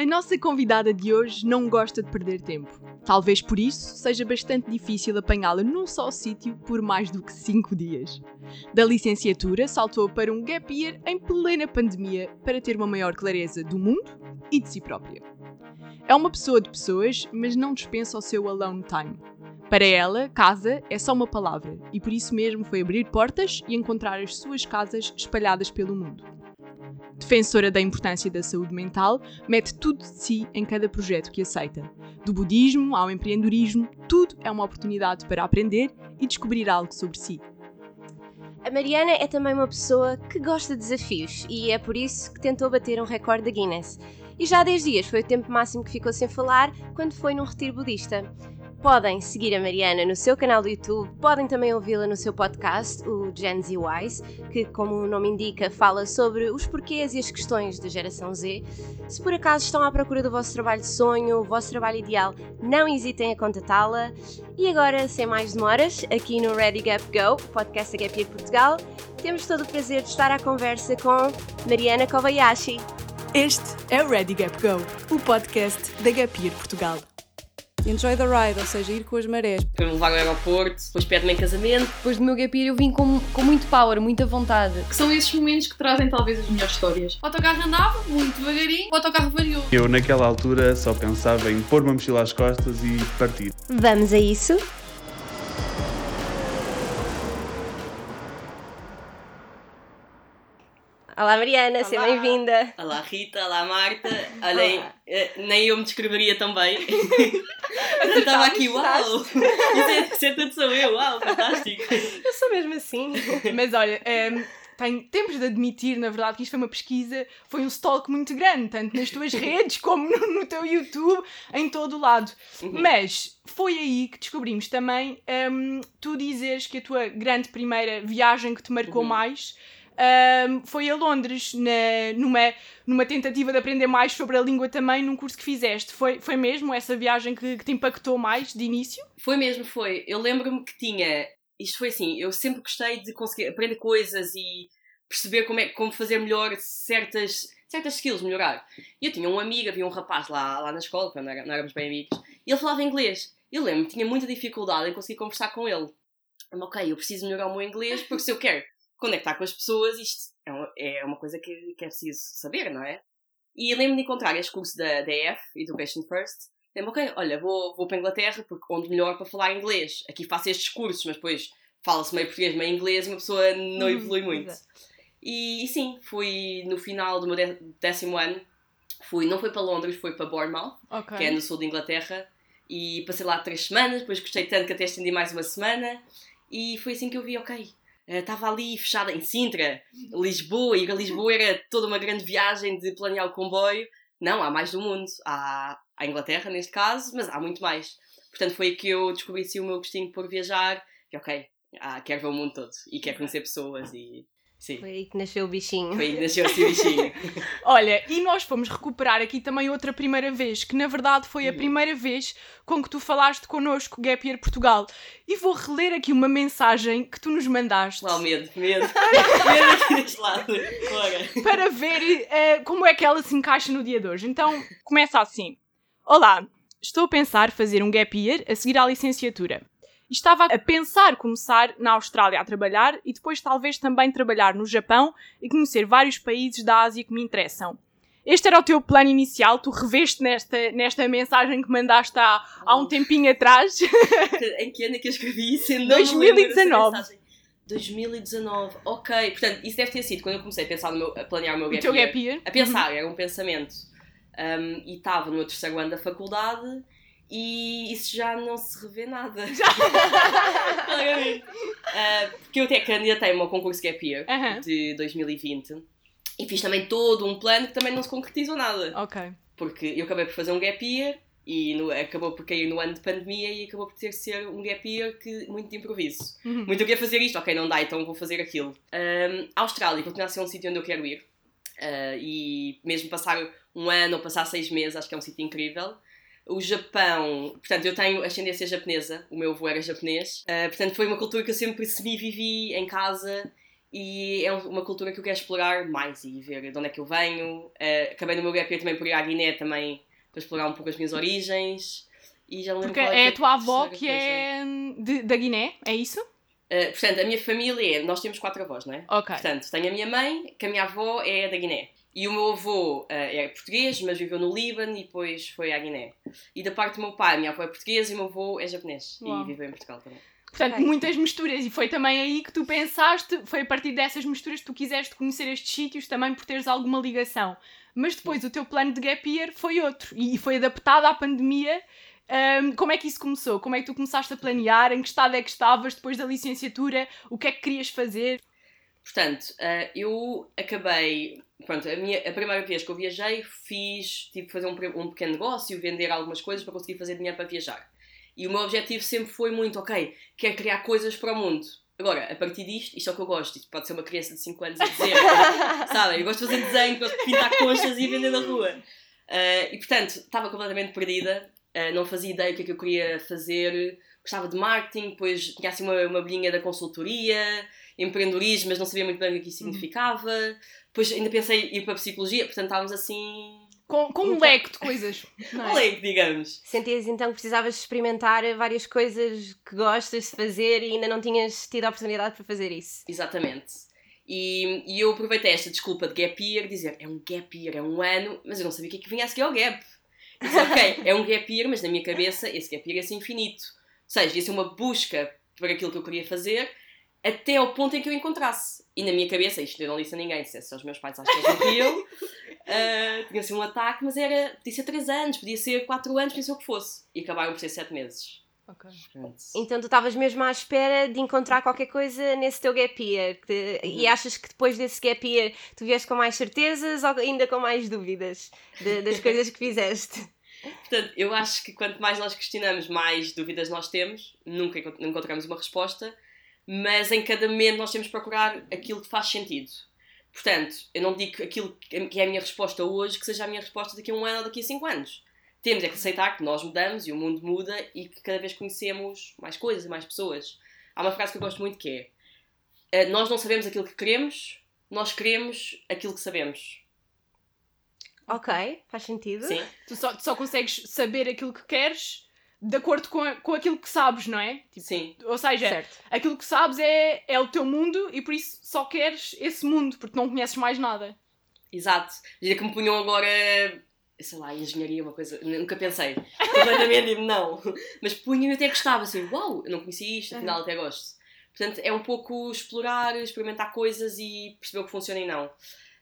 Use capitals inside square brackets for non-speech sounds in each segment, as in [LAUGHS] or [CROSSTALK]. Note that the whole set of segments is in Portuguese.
A nossa convidada de hoje não gosta de perder tempo. Talvez por isso seja bastante difícil apanhá-la num só sítio por mais do que 5 dias. Da licenciatura, saltou para um gap year em plena pandemia para ter uma maior clareza do mundo e de si própria. É uma pessoa de pessoas, mas não dispensa o seu alone time. Para ela, casa é só uma palavra e por isso mesmo foi abrir portas e encontrar as suas casas espalhadas pelo mundo. Defensora da importância da saúde mental, mete tudo de si em cada projeto que aceita. Do budismo ao empreendedorismo, tudo é uma oportunidade para aprender e descobrir algo sobre si. A Mariana é também uma pessoa que gosta de desafios e é por isso que tentou bater um recorde da Guinness. E já há 10 dias foi o tempo máximo que ficou sem falar quando foi num retiro budista. Podem seguir a Mariana no seu canal do YouTube, podem também ouvi-la no seu podcast, o Gen Z Wise, que, como o nome indica, fala sobre os porquês e as questões da geração Z. Se por acaso estão à procura do vosso trabalho de sonho, o vosso trabalho ideal, não hesitem a contatá-la. E agora, sem mais demoras, aqui no Ready Gap Go, podcast da Gap Year Portugal, temos todo o prazer de estar à conversa com Mariana Kobayashi. Este é o Ready Gap Go, o podcast da Gap Year Portugal. Enjoy the ride, ou seja, ir com as marés. Foi-me levar ao aeroporto, depois pede-me em casamento. Depois do meu gap year eu vim com, com muito power, muita vontade. Que são esses momentos que trazem talvez as melhores histórias. O autocarro andava muito devagarinho, o autocarro variou. Eu naquela altura só pensava em pôr uma mochila às costas e partir. Vamos a isso? Olá Mariana, seja bem-vinda. Olá Rita, olá Marta. Olhem, eh, nem eu me descreveria tão bem. [LAUGHS] eu estava aqui, uau! Isso é, isso é tudo sou eu, uau, fantástico. Eu sou mesmo assim. Mas olha, ehm, tenho, temos de admitir, na verdade, que isto foi uma pesquisa, foi um stalk muito grande, tanto nas tuas [LAUGHS] redes como no, no teu YouTube, em todo o lado. Uhum. Mas foi aí que descobrimos também ehm, tu dizeres que a tua grande primeira viagem que te marcou Uhum. mais ehm, foi a Londres, na, numa, numa tentativa de aprender mais sobre a língua também, num curso que fizeste. Foi, foi mesmo essa viagem que, que te impactou mais de início? Foi mesmo, foi. Eu lembro-me que tinha. Isto foi assim, eu sempre gostei de conseguir aprender coisas e perceber como, é, como fazer melhor certas, certas skills, melhorar. E eu tinha um amigo, havia um rapaz lá, lá na escola, quando não éramos bem amigos, e ele falava inglês. Eu lembro-me tinha muita dificuldade em conseguir conversar com ele. Eu, ok, eu preciso melhorar o meu inglês porque se eu quero conectar com as pessoas, isto é uma, é uma coisa que, que é preciso saber, não é? E lembro-me de encontrar este curso da, EF, Education First, Lembro, ok, olha, vou, vou para a Inglaterra porque onde melhor para falar inglês. Aqui faço estes cursos, mas depois fala-se meio português, meio inglês, uma pessoa não Hum, evolui muito. E, e sim, fui no final do meu dé- décimo ano, fui, não foi para Londres, foi para Bournemouth, Ok. que é no sul da Inglaterra, e passei lá três semanas, depois gostei tanto que até estendi mais uma semana, e foi assim que eu vi, ok, estava ali fechada em Sintra, Lisboa, e Lisboa era toda uma grande viagem de planear o comboio. Não, há mais do mundo. Há a Inglaterra, neste caso, mas há muito mais. Portanto, foi aí que eu descobri assim, o meu gostinho por viajar. E ok, ah, quero ver o mundo todo. E quero conhecer pessoas e... Sim, Foi aí que nasceu o bichinho. foi aí que nasceu esse bichinho. [LAUGHS] Olha, e nós fomos recuperar aqui também outra primeira vez, que na verdade foi a Hum. primeira vez com que tu falaste connosco, Gap Year Portugal. E vou reler aqui uma mensagem que tu nos mandaste Lá medo, medo. [LAUGHS] [LAUGHS] medo aqui deste lado. Para ver eh, como é que ela se encaixa no dia de hoje. Então, começa assim. Olá, estou a pensar fazer um Gap Year a seguir à licenciatura. E Estava a pensar começar na Austrália a trabalhar e depois talvez também trabalhar no Japão e conhecer vários países da Ásia que me interessam. Este era o teu plano inicial, tu reveste nesta, nesta mensagem que mandaste há, há um tempinho atrás. Em que ano é que eu escrevi isso? Eu não me lembro dessa 2019. mensagem. 2019, ok. Portanto, isso deve ter sido quando eu comecei a pensar no meu, a planear o meu o gap teu year. Gap Year. A pensar, era um pensamento. Um, e estava no meu terceiro ano da faculdade e isso já não se revê nada. Claramente. [LAUGHS] Uh, porque eu até candidatei-me ao concurso Gap Year Aham. de 2020 e fiz também todo um plano que também não se concretizou nada. Ok. Porque eu acabei por fazer um gap year e no- acabou por cair no ano de pandemia e acabou por ter que ser um gap year que, muito de improviso. Uhum. Muito eu queria fazer isto, ok, não dá, então vou fazer aquilo. Um, a Austrália continua a ser um sítio onde eu quero ir. Uh, e mesmo passar um ano ou passar seis meses, acho que é um sítio incrível. O Japão, portanto, eu tenho ascendência japonesa, o meu avô era japonês, Uh, portanto, foi uma cultura que eu sempre semi-vivi em casa e é um- uma cultura que eu quero explorar mais e ver de onde é que eu venho. Eh, acabei no meu gap também por ir à Guiné também para explorar um pouco as minhas origens. E já Porque qual é a tua avó que coisa. é de- da Guiné, é isso? Eh, portanto, a minha família é. Nós temos quatro avós, não é? Ok. Portanto, tenho a minha mãe, que a minha avó é da Guiné. E o meu avô eh, é português, mas viveu no Líbano e depois foi à Guiné. E da parte do meu pai, minha avó é portuguesa e o meu avô é japonês. Uau. E viveu em Portugal também. Portanto, muitas misturas. E foi também aí que tu pensaste, foi a partir dessas misturas que tu quiseste conhecer estes sítios também por teres alguma ligação. Mas depois o teu plano de gap year foi outro e foi adaptado à pandemia. Ahm, como é que isso começou? Como é que tu começaste a planear? Em que estado é que estavas depois da licenciatura? O que é que querias fazer? Portanto, eh, eu acabei. Pronto, a, minha, a primeira vez que eu viajei, fiz tipo fazer um, um pequeno negócio, vender algumas coisas para conseguir fazer dinheiro para viajar. E o meu objetivo sempre foi muito, ok, quero criar coisas para o mundo. Agora, a partir disto, isto é o que eu gosto. Isto pode ser uma criança de 5 anos a dizer, [LAUGHS] sabe? Eu gosto de fazer desenho, gosto de pintar conchas e vender na rua. Eh, e portanto, estava completamente perdida, eh, não fazia ideia do que é que eu queria fazer. Gostava de marketing, depois tinha assim uma, uma bolinha da consultoria, empreendedorismo, mas não sabia muito bem o que é isso significava. Depois ainda pensei em ir para a psicologia, portanto estávamos assim. Com, com um leque de coisas. [LAUGHS] não é? Olha, digamos. Sentias então que precisavas experimentar várias coisas que gostas de fazer e ainda não tinhas tido a oportunidade para fazer isso. Exatamente. E, e eu aproveitei esta desculpa de gap year, dizer é um gap year, é um ano, mas eu não sabia o que é que vinha a seguir ao gap. Eu disse, ok, [LAUGHS] é um gap year, mas na minha cabeça esse gap year ia ser infinito. Ou seja, ia ser uma busca por aquilo que eu queria fazer até ao ponto em que eu encontrasse. E na minha cabeça, isto eu não disse a ninguém, se dissesse aos meus pais, acho que eles morriam. Uh, [LAUGHS] tinha sido um ataque, mas era, podia ser 3 anos, podia ser 4 anos, podia ser o que fosse. E acabaram por ser 7 meses. Ok. Pronto. Então tu estavas mesmo à espera de encontrar qualquer coisa nesse teu gap year. que- E achas que depois desse gap year tu vieste com mais certezas ou ainda com mais dúvidas de- das [LAUGHS] coisas que fizeste? Portanto, eu acho que quanto mais nós questionamos, mais dúvidas nós temos. Nunca encont- encontramos uma resposta, mas em cada momento nós temos de procurar aquilo que faz sentido. Portanto, eu não digo que aquilo que é a minha resposta hoje que seja a minha resposta daqui a um ano ou daqui a cinco anos. Temos é que aceitar que nós mudamos e o mundo muda e que cada vez conhecemos mais coisas e mais pessoas. Há uma frase que eu gosto muito que é: eh, Nós não sabemos aquilo que queremos, nós queremos aquilo que sabemos. Ok, faz sentido. Sim, Tu só, tu só consegues saber aquilo que queres de acordo com, a- com aquilo que sabes, não é? Tipo, sim. ou seja, Certo. aquilo que sabes é, é o teu mundo e por isso só queres esse mundo, porque não conheces mais nada. Exato. Dizer que me punham agora, sei lá, engenharia, uma coisa. Nunca pensei. Completamente, não. Mas punham e até gostava, assim, uau, eu não conhecia isto, afinal até gosto. Portanto, é um pouco explorar, experimentar coisas e perceber o que funciona e não.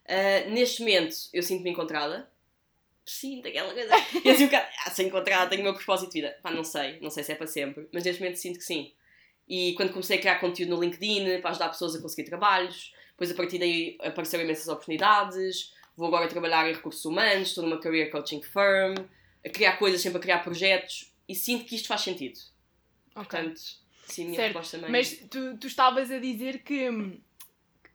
Ah, neste momento, eu sinto-me encontrada. Sinto aquela coisa. Eu assim, um bocado, ah, sou encontrada, tenho o meu propósito de vida. Pá, não sei, não sei se é para sempre, mas neste momento sinto que sim. E quando comecei a criar conteúdo no LinkedIn para ajudar pessoas a conseguir trabalhos, depois a partir daí apareceram imensas oportunidades. Vou agora trabalhar em recursos humanos, estou numa career coaching firm, a criar coisas, sempre a criar projetos e sinto que isto faz sentido. Portanto, sim, a minha Certo, resposta também. Mas tu, tu estavas a dizer que,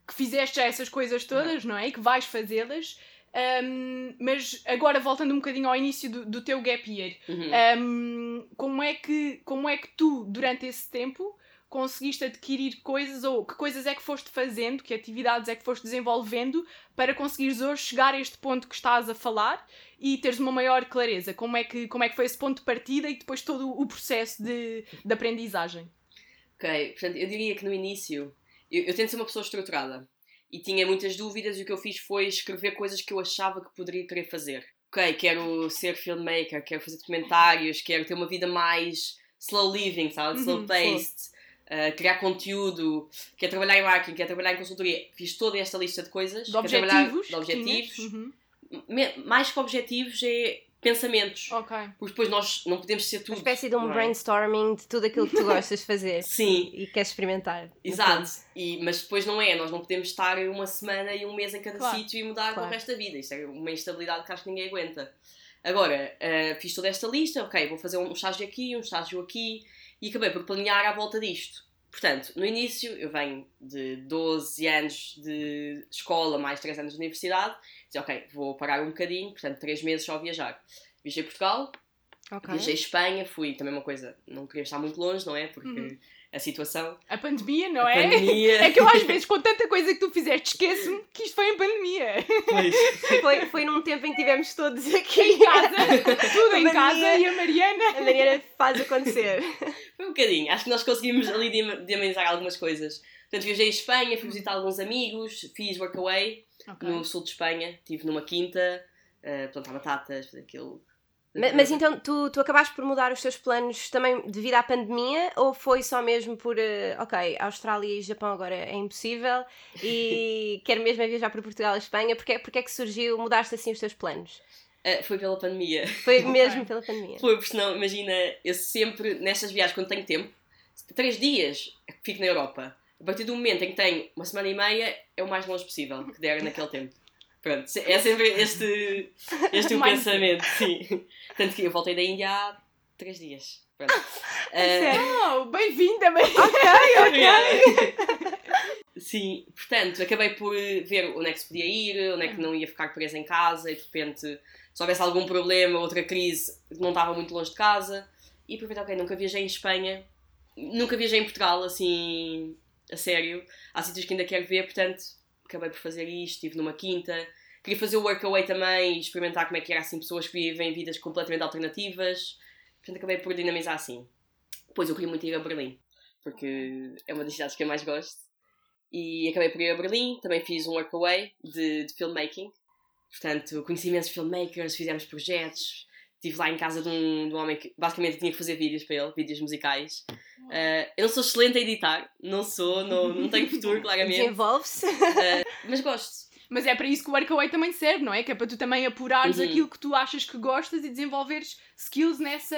que fizeste já essas coisas todas, não é? E que vais fazê-las. Ahm, mas agora voltando um bocadinho ao início do, do teu gap year, Uhum. ahm, como, é que, como é que tu, durante esse tempo, conseguiste adquirir coisas ou que coisas é que foste fazendo, que atividades é que foste desenvolvendo para conseguires hoje chegar a este ponto que estás a falar e teres uma maior clareza? Como é que, como é que foi esse ponto de partida e depois todo o processo de, de aprendizagem? Ok, portanto, eu diria que no início eu, eu tento ser uma pessoa estruturada e tinha muitas dúvidas e o que eu fiz foi escrever coisas que eu achava que poderia querer fazer. Ok, quero ser filmmaker, quero fazer documentários, quero ter uma vida mais slow living, sabe? Slow Uhum, paced, uh, criar conteúdo, quero trabalhar em marketing, quero trabalhar em consultoria. Fiz toda esta lista de coisas. De objetivos? De objetivos. Uhum. Mais que objetivos é pensamentos. Ok. Porque depois nós não podemos ser Uma tudo. espécie de um é? brainstorming de tudo aquilo que tu gostas de fazer [LAUGHS] Sim, e queres experimentar. Exato, e, mas depois não é, nós não podemos estar uma semana e um mês em cada Claro, sítio e mudar claro. o resto da vida. Isto é uma instabilidade que acho que ninguém aguenta. Agora, ah, fiz toda esta lista, ok, vou fazer um estágio aqui, um estágio aqui, e acabei por planear à volta disto. Portanto, no início, eu venho de 12 anos de escola, mais 3 anos de universidade, disse, ok, vou parar um bocadinho, portanto, 3 meses só a viajar. Viajei Portugal, Ok. Viajei Espanha, fui também uma coisa, não queria estar muito longe, não é? Porque Uhum. A situação. A pandemia, não a é? pandemia. É que eu às vezes, com tanta coisa que tu fizeste, esqueço-me que isto foi em pandemia. Pois. Foi, foi num tempo em que estivemos todos aqui. Em casa, tudo em A casa Maria- e a Mariana. A Mariana faz acontecer. Foi um bocadinho. Acho que nós conseguimos ali dim- dinamizar algumas coisas. Portanto, viajei em Espanha, fui visitar alguns amigos, fiz workaway no sul de Espanha, estive numa quinta, uh, plantar batatas, fazer aquilo. Ma- Mas, então, tu, tu acabaste por mudar os teus planos também devido à pandemia ou foi só mesmo por, eh, ok, Austrália e Japão agora é impossível e [LAUGHS] quero mesmo é viajar para Portugal e Espanha? Porque, porque é que surgiu, mudaste assim os teus planos? Uh, foi pela pandemia. Foi [LAUGHS] mesmo pela pandemia? Foi, porque senão, imagina, eu sempre, nestas viagens, quando tenho tempo, três dias fico na Europa. A partir do momento em que tenho uma semana e meia, é o mais longe possível que der naquele tempo. Pronto, é sempre este, este o pensamento, sim. Tanto que eu voltei da Índia há três dias. Pronto. [LAUGHS] Uh, Oh, bem-vinda, Mariana. Obrigada. [LAUGHS] [LAUGHS] Sim, portanto, acabei por ver onde é que se podia ir, onde é que não ia ficar presa em casa e de repente, se houvesse algum problema, outra crise, não estava muito longe de casa. E aproveitei, ok, nunca viajei em Espanha, nunca viajei em Portugal, assim, a sério. Há sítios que ainda quero ver, portanto, acabei por fazer isto, estive numa quinta. Queria fazer o workaway também experimentar como é que era assim pessoas que vivem vidas completamente alternativas. Portanto, acabei por dinamizar assim. Depois eu queria muito ir a Berlim, porque é uma das cidades que eu mais gosto. E acabei por ir a Berlim, também fiz um workaway de, de filmmaking. Portanto, conheci imensos filmmakers, fizemos projetos. Estive lá em casa de um, de um homem que basicamente tinha que fazer vídeos para ele, vídeos musicais. Uh, eu não sou excelente a editar, não sou, não, não tenho futuro, [LAUGHS] claramente. Desenvolve-se. Uh, mas gosto. Mas é para isso que o Workaway também serve, não é? Que é para tu também apurares Uhum. aquilo que tu achas que gostas e desenvolveres skills nessa,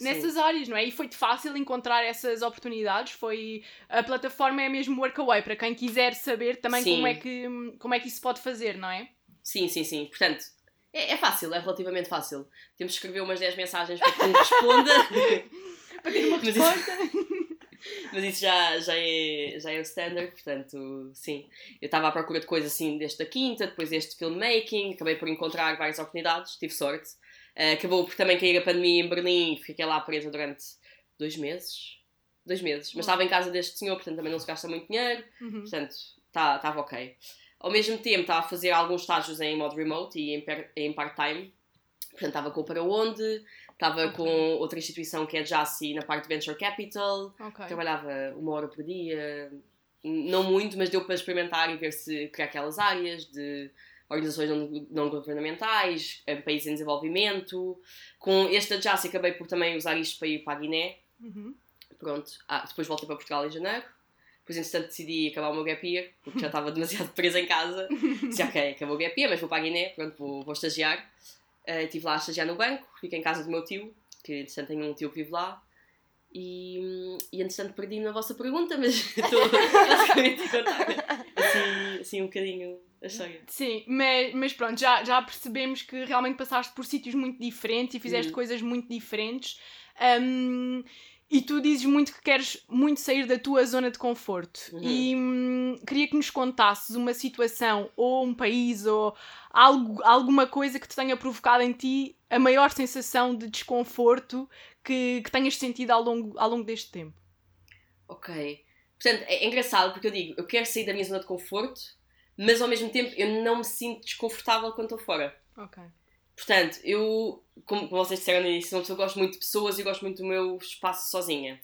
nessas áreas, não é? E foi-te fácil encontrar essas oportunidades. Foi a plataforma é mesmo Workaway para quem quiser saber também Sim. como é que como é que isso pode fazer, não é? Sim, sim, sim. Portanto, é, é fácil, é relativamente fácil. Temos que escrever umas 10 mensagens para que um responda. [LAUGHS] Para ter uma Mas isso- resposta. Mas isso já, já, é, já é o standard, portanto, sim. Eu estava à procura de coisas assim desta quinta, depois deste filmmaking, acabei por encontrar várias oportunidades, tive sorte. Eh, acabou por também cair a pandemia em Berlim, fiquei lá presa durante dois meses. Dois meses. Mas estava em casa deste senhor, portanto também não se gasta muito dinheiro, Uhum. portanto estava ok. Ao mesmo tempo estava a fazer alguns estágios em modo remote e em, part-time, portanto estava com o Para Onde, estava Ok. com outra instituição que é a JASI na parte de Venture Capital, Ok. trabalhava uma hora por dia, não muito, mas deu para experimentar e ver se criar aquelas áreas de organizações não, não governamentais, em países em desenvolvimento. Com esta JASI acabei por também usar isto para ir para a Guiné. Uhum. Pronto, ah, depois voltei para Portugal em janeiro. Depois, entretanto, decidi acabar o meu gap year, porque já estava demasiado [LAUGHS] presa em casa. Disse, ok, acabou o gap year, mas vou para a Guiné, pronto, vou, vou estagiar. Eh, estive lá a estagiar no banco, fiquei em casa do meu tio, que entretanto tenho um tio que vive lá. E, hum, e entretanto perdi-me na vossa pergunta, mas [LAUGHS] estou basicamente a contar assim, assim um bocadinho a história. Sim, mas, mas pronto, já, já percebemos que realmente passaste por sítios muito diferentes e fizeste Uhum. coisas muito diferentes. Hum, e tu dizes muito que queres muito sair da tua zona de conforto. Uhum. E hum, queria que nos contasses uma situação, ou um país, ou algo, alguma coisa que te tenha provocado em ti a maior sensação de desconforto que, que tenhas sentido ao longo, ao longo deste tempo. Ok. Portanto, é é engraçado porque eu digo, eu quero sair da minha zona de conforto, mas ao mesmo tempo eu não me sinto desconfortável quando estou fora. Ok. Portanto, eu, como vocês disseram no início, sou uma pessoa que gosto muito de pessoas e gosto muito do meu espaço sozinha.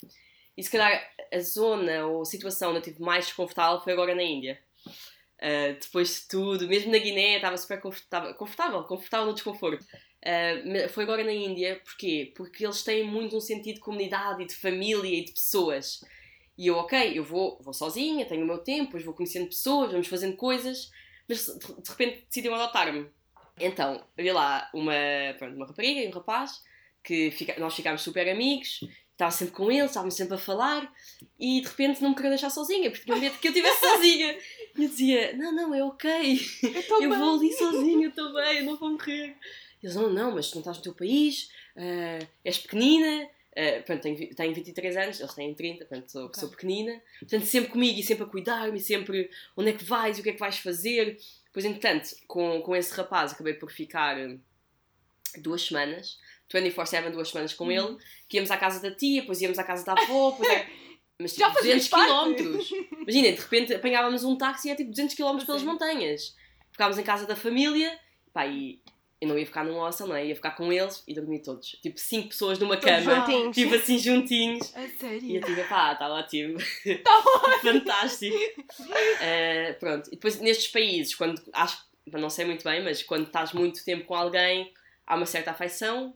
E se calhar a zona ou a situação onde eu estive mais desconfortável foi agora na Índia. Uh, depois de tudo, mesmo na Guiné, estava super confortável, confortável, confortável no desconforto. Uh, foi agora na Índia, porquê? Porque eles têm muito um sentido de comunidade e de família e de pessoas. E eu, ok, eu vou, vou sozinha, tenho o meu tempo, vou conhecendo pessoas, vamos fazendo coisas, mas de de repente decidiram adotar-me. Então, havia lá uma, pronto, uma rapariga e um rapaz que fica, nós ficámos super amigos, estava sempre com eles, estávamos sempre a falar e de repente não me queria deixar sozinha, porque tinha medo que eu estivesse sozinha. E eu dizia: Não, não, é ok, eu vou ali sozinha, eu estou bem, eu não vou morrer. E eles: Não, não, mas tu não estás no teu país, ah, és pequenina. ah, pronto, tenho, tenho 23 anos, eles têm 30, portanto sou, Ok. sou pequenina. Portanto, sempre comigo e sempre a cuidar-me, sempre onde é que vais o que é que vais fazer. Depois, entretanto, com, com esse rapaz acabei por ficar hum, duas semanas, 24-7, duas semanas com ele, que íamos à casa da tia, depois íamos à casa da avó, depois era- [LAUGHS] Mas tipo, Já fazias 200 parte? quilómetros. Imagina, de repente apanhávamos um táxi e é tipo 200 km pelas montanhas. Ficávamos em casa da família, pá, e eu não ia ficar num hostel, não é? Ia ficar com eles e dormir todos. Tipo, 5 pessoas numa cama. juntinhos. Tipo assim, juntinhos. A E eu sério? tipo, pá, está ótimo. Tá Fantástico. Eh, pronto. E depois nestes países, quando acho que não sei muito bem, mas quando estás muito tempo com alguém, há uma certa afeição.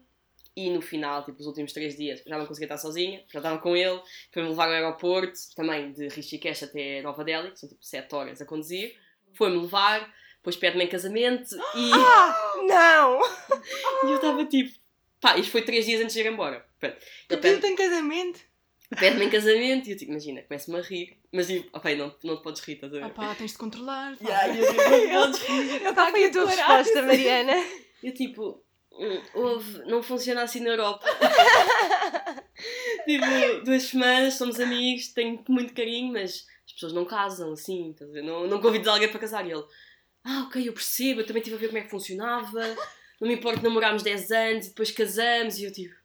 E no final, tipo, os últimos três dias, já não conseguia estar sozinha, já estava com ele, foi-me levar ao aeroporto, também de Rishikesh até Nova Delhi, que são tipo 7 horas a conduzir, foi-me levar, depois pede-me em casamento e, [GASPS] Não! [LAUGHS] e eu estava tipo, pá, isto foi três dias antes de ir embora. Pronto. Ele pede- em casamento? pede-me em casamento e eu tipo, imagina, começo-me a rir, mas tipo, ok, não, não te podes rir, estás a ver? Ah pá, tens de controlar. pá. Yeah, eu tipo, não [LAUGHS] podes rir. Qual foi a tua resposta, Mariana? Eu tipo, hum, houve, não funciona assim na Europa. [LAUGHS] tipo, duas semanas, somos amigos, tenho muito carinho, mas as pessoas não casam assim? Não, não convidas alguém para casar. E ele, ah, ok, eu percebo, eu também estive a ver como é que funcionava, não me importa namorarmos 10 anos e depois casamos. E eu tipo,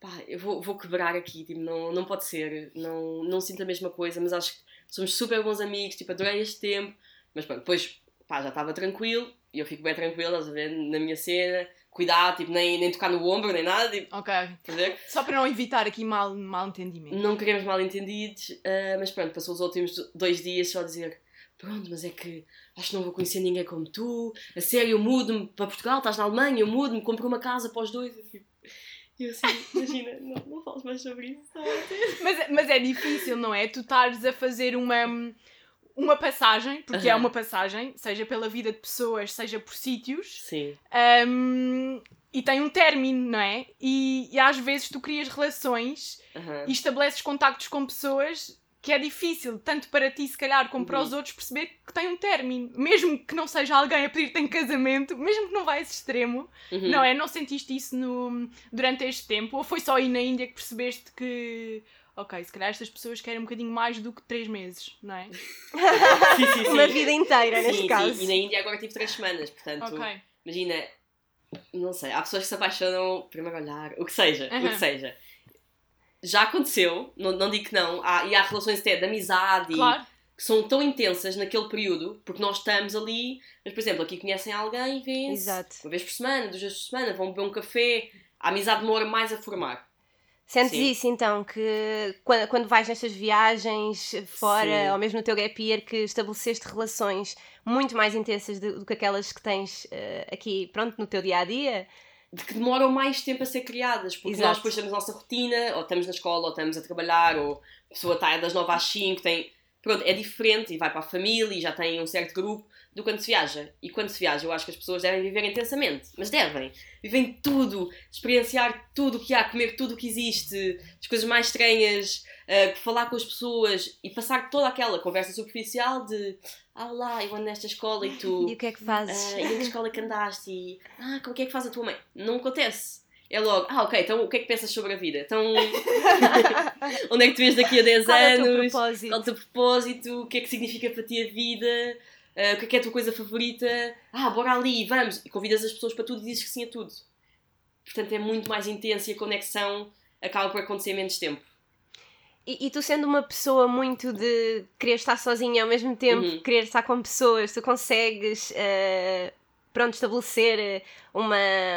pá, eu vou, vou quebrar aqui, tipo, não, não pode ser, não, não sinto a mesma coisa, mas acho que somos super bons amigos, tipo, adorei este tempo. Mas pronto, depois, pá, já estava tranquilo e eu fico bem tranquila, estás a ver, na minha cena, cuidar, tipo, nem, nem tocar no ombro, nem nada, tipo, Ok. ver? Só para não evitar aqui mal, mal entendimento. Não queremos mal entendidos, ah, mas pronto, passou os últimos dois dias só a dizer pronto, mas é que acho que não vou conhecer ninguém como tu, a sério, eu mudo-me para Portugal, estás na Alemanha, eu mudo-me, compro uma casa para os dois. E eu assim, [LAUGHS] imagina, não, não fales mais sobre isso. tá? Mas, mas é difícil, não é? Tu estares a fazer uma, uma passagem, porque é Aham. uma passagem, seja pela vida de pessoas, seja por sítios, Sim, hum, e tem um término, não é? E, e às vezes tu crias relações aham. e estabeleces contactos com pessoas que é difícil, tanto para ti, se calhar, como para Uhum. os outros, perceber que tem um término. Mesmo que não seja alguém a pedir-te em casamento, mesmo que não vá a esse extremo, Uhum. não é? Não sentiste isso no, durante este tempo? Ou foi só aí na Índia que percebeste que, ok, se calhar estas pessoas querem um bocadinho mais do que três meses, não é? [LAUGHS] Sim, sim, sim. Uma vida inteira, neste sim, caso. sim. E na Índia agora tive três semanas, portanto, Ok. imagina, não sei, há pessoas que se apaixonam, primeiro olhar, o que seja, o que seja. Já aconteceu, não, não digo que não, há, e há relações até de amizade e- Claro. que são tão intensas naquele período, porque nós estamos ali, mas por exemplo, aqui conhecem alguém e Exato. uma vez por semana, duas vezes por semana, vão beber um café, a amizade demora mais a formar. Sentes Sim. isso então, que quando, quando vais nestas viagens fora, Sim. ou mesmo no teu gap year, que estabeleceste relações muito mais intensas do, do que aquelas que tens eh, aqui, pronto, no teu dia a dia? De que demoram mais tempo a ser criadas, porque Exato. nós depois temos a nossa rotina, ou estamos na escola, ou estamos a trabalhar, ou a pessoa está das 9 às 5, tem. Pronto, é diferente e vai para a família e já tem um certo grupo do quando se viaja. E quando se viaja, eu acho que as pessoas devem viver intensamente, mas devem. Vivem tudo, experienciar tudo o que há, comer tudo o que existe, as coisas mais estranhas, uh, falar com as pessoas e passar toda aquela conversa superficial de ah lá, eu ando nesta escola e tu. [LAUGHS] E o que é que fazes? Ah, e a escola que andaste e ah, como é que é que faz a tua mãe? Não acontece. É logo, ah, ok, então o que é que pensas sobre a vida? Então, [LAUGHS] onde é que te vês daqui a 10 Qual é o teu anos? propósito? Qual é o teu propósito? O que é que significa para ti a vida? Ah, o que é que é a tua coisa favorita? Ah, bora ali, vamos! E convidas as pessoas para tudo e dizes que sim a tudo. Portanto, é muito mais intensa e a conexão acaba por acontecer em menos tempo. E, e tu sendo uma pessoa muito de querer estar sozinha ao mesmo tempo, Uhum. querer estar com pessoas, tu consegues eh, pronto, estabelecer eh, uma,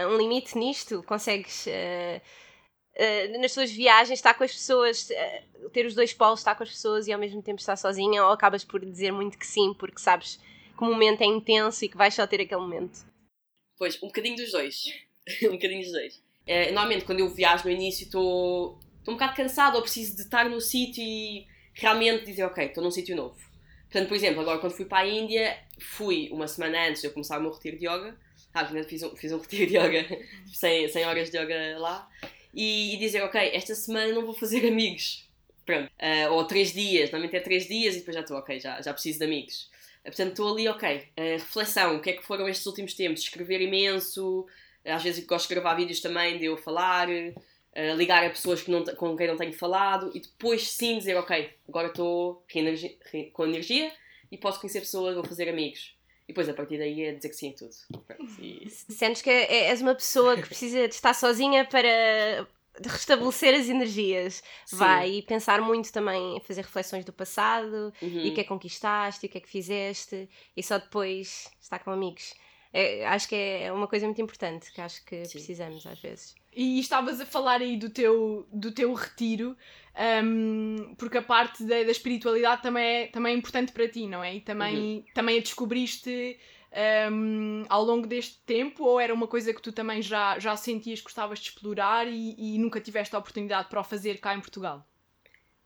um limite nisto? Consegues eh, eh, nas tuas viagens estar com as pessoas, ter os dois polos, estar com as pessoas e ao mesmo tempo estar sozinha, ou acabas por dizer muito que sim, porque sabes que o momento é intenso e que vais só ter aquele momento? Pois, um bocadinho dos dois. [LAUGHS] um bocadinho dos dois. Eh, normalmente, quando eu viajo no início, estou estou um bocado cansado ou preciso de estar no sítio e realmente dizer, ok, estou num sítio novo. Portanto, por exemplo, agora quando fui para a Índia, fui uma semana antes de eu começar o meu retiro de yoga. Ah, fiz um, fiz um [LAUGHS] retiro de yoga, 100, 100 horas de yoga lá. E, e dizer, ok, esta semana não vou fazer [LAUGHS] amigos. Pronto. Ah, ou três dias, normalmente é três dias e depois já estou, ok, já, já preciso de amigos. Ah, Portanto, estou ali, ok, ah, reflexão, o que é que foram estes últimos tempos? Escrever imenso, às vezes gosto de gravar vídeos também de eu falar, ligar a pessoas que não, com quem não tenho falado e depois sim dizer, ok, agora estou com energia e posso conhecer pessoas, vou fazer amigos. E depois a partir daí é dizer que sim a tudo. E- [LAUGHS] Sentes que é- és uma pessoa que precisa de estar sozinha para restabelecer as energias. Sim. Vai e pensar muito também em fazer reflexões do passado Uhum. e o que é que conquistaste e o que é que fizeste e só depois estar com amigos. É, acho que é uma coisa muito importante que acho que Sim. precisamos às vezes. E estavas a falar aí do teu, do teu retiro, hum, porque a parte da, da espiritualidade também é, também é importante para ti, não é? E também, também a descobriste hum, ao longo deste tempo, ou era uma coisa que tu também já, já sentias que gostavas de explorar e, e nunca tiveste a oportunidade para o fazer cá em Portugal?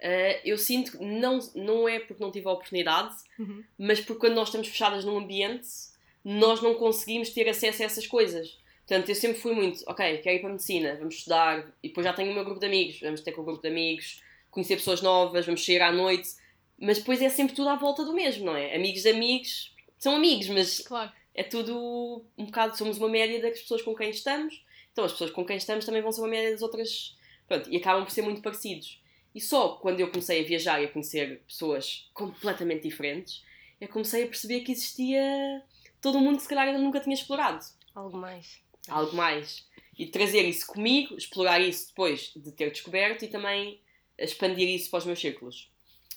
Uh, eu sinto que não, não é porque não tive a oportunidade, Uhum. mas porque quando nós estamos fechadas num ambiente, nós não conseguimos ter acesso a essas coisas. Portanto, eu sempre fui muito, ok, quero ir para a medicina, vamos estudar, e depois já tenho o meu grupo de amigos, vamos ter com o grupo de amigos, conhecer pessoas novas, vamos sair à noite, mas depois é sempre tudo à volta do mesmo, não é? Amigos de amigos são amigos, mas Claro. é tudo um bocado, somos uma média das pessoas com quem estamos, então as pessoas com quem estamos também vão ser uma média das outras, pronto, e acabam por ser muito parecidos. E só quando eu comecei a viajar e a conhecer pessoas completamente diferentes, é que comecei a perceber que existia todo um mundo que se calhar eu nunca tinha explorado. Algo mais. Algo mais. E trazer isso comigo, explorar isso depois de ter descoberto e também expandir isso para os meus círculos.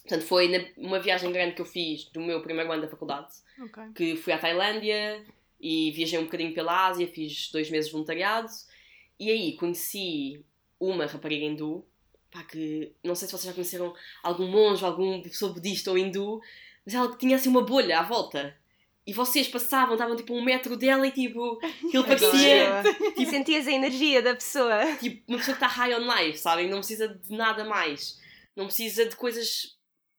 Portanto, foi na- uma viagem grande que eu fiz do meu primeiro ano da faculdade, Ok. que fui à Tailândia e viajei um bocadinho pela Ásia, fiz dois meses de voluntariado e aí conheci uma rapariga hindu, pá, que não sei se vocês já conheceram algum monge, algum pessoa budista ou hindu, mas ela tinha assim uma bolha à volta. E vocês passavam, estavam tipo um metro dela e tipo, aquilo parecia E [LAUGHS] sentias a energia da pessoa. tipo uma pessoa que está high on life, sabem? Não precisa de nada mais. Não precisa de coisas,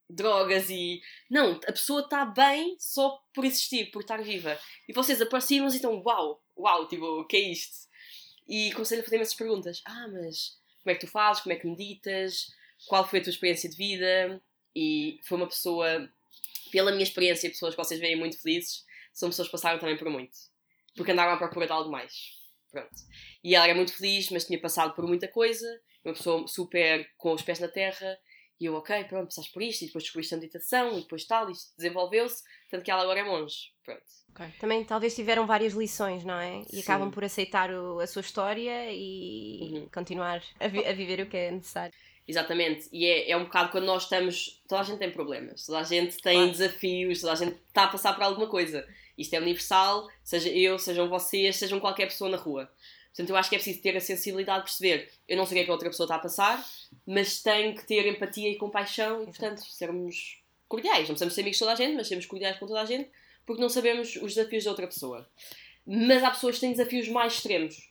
drogas e. Não, a pessoa está bem só por existir, por estar viva. E vocês aproximam-se e estão, uau, uau, tipo, o que é isto? E comecei a fazer-me essas perguntas. Ah, mas como é que tu fazes? Como é que meditas? Qual foi a tua experiência de vida? E foi uma pessoa, pela minha experiência, pessoas que vocês veem muito felizes, são pessoas que passaram também por muito. Porque andaram à procura de algo mais. Pronto. E ela era muito feliz, mas tinha passado por muita coisa. Uma pessoa super com os pés na terra. E eu, ok, pronto, passaste por isto. E depois descobriste a meditação. E depois tal. Isto desenvolveu-se. Tanto que ela agora é monge. Pronto. Também talvez tiveram várias lições, não é? E Sim. acabam por aceitar o- a sua história e Uhum. continuar a, vi- a viver o que é necessário. Exatamente. E é, é um bocado quando nós estamos. Toda a gente tem problemas. Toda a gente tem Claro. desafios. Toda a gente está a passar por alguma coisa. Isto é universal. Seja eu, sejam vocês, sejam qualquer pessoa na rua. Portanto, eu acho que é preciso ter a sensibilidade de perceber. Eu não sei o que é que a outra pessoa está a passar, mas tenho que ter empatia e compaixão e, portanto, sermos cordiais. Não precisamos ser amigos de toda a gente, mas sermos cordiais com toda a gente, porque não sabemos os desafios da outra pessoa. Mas há pessoas que têm desafios mais extremos.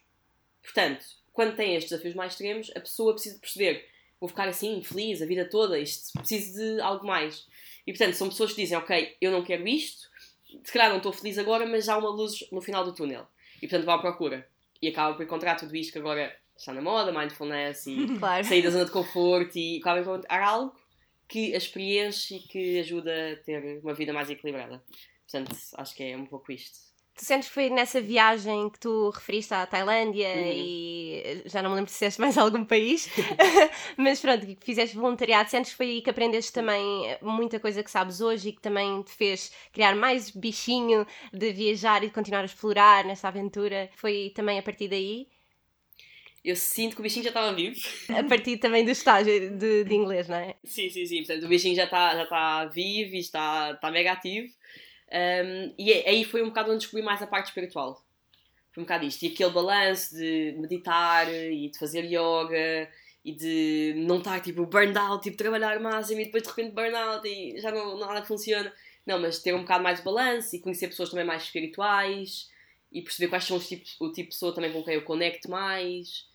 Portanto, quando têm estes desafios mais extremos, a pessoa precisa perceber: vou ficar assim, feliz a vida toda, isto preciso de algo mais. E portanto, são pessoas que dizem: ok, eu não quero isto, se calhar não estou feliz agora, mas há uma luz no final do túnel. E portanto, vão à procura. E acabam por encontrar tudo isto que agora está na moda, mindfulness e [LAUGHS] Claro. sair da zona de conforto e acabam por encontrar algo que as preenche e que ajuda a ter uma vida mais equilibrada. Portanto, acho que é um pouco isto. Tu sentes que foi nessa viagem que tu referiste à Tailândia Uhum. e já não me lembro se disseste mais [LAUGHS] algum país, [LAUGHS] mas pronto, que fizeste voluntariado, sentes que foi aí que aprendeste também muita coisa que sabes hoje e que também te fez criar mais bichinho de viajar e de continuar a explorar nesta aventura? Foi também a partir daí? Eu sinto que o bichinho já estava vivo. A partir também do estágio de, de inglês, não é? Sim, sim, sim. Portanto, o bichinho já está já tá vivo e está, está mega ativo. Um, e é- aí foi um bocado onde descobri mais a parte espiritual. Foi um bocado isto. E aquele balanço de meditar e de fazer yoga e de não estar tipo burned out, tipo trabalhar máximo e depois de repente burnout e já não nada funciona. Não, mas ter um bocado mais de balanço e conhecer pessoas também mais espirituais e perceber quais são os tipos, o tipo de pessoa também com quem eu conecto mais.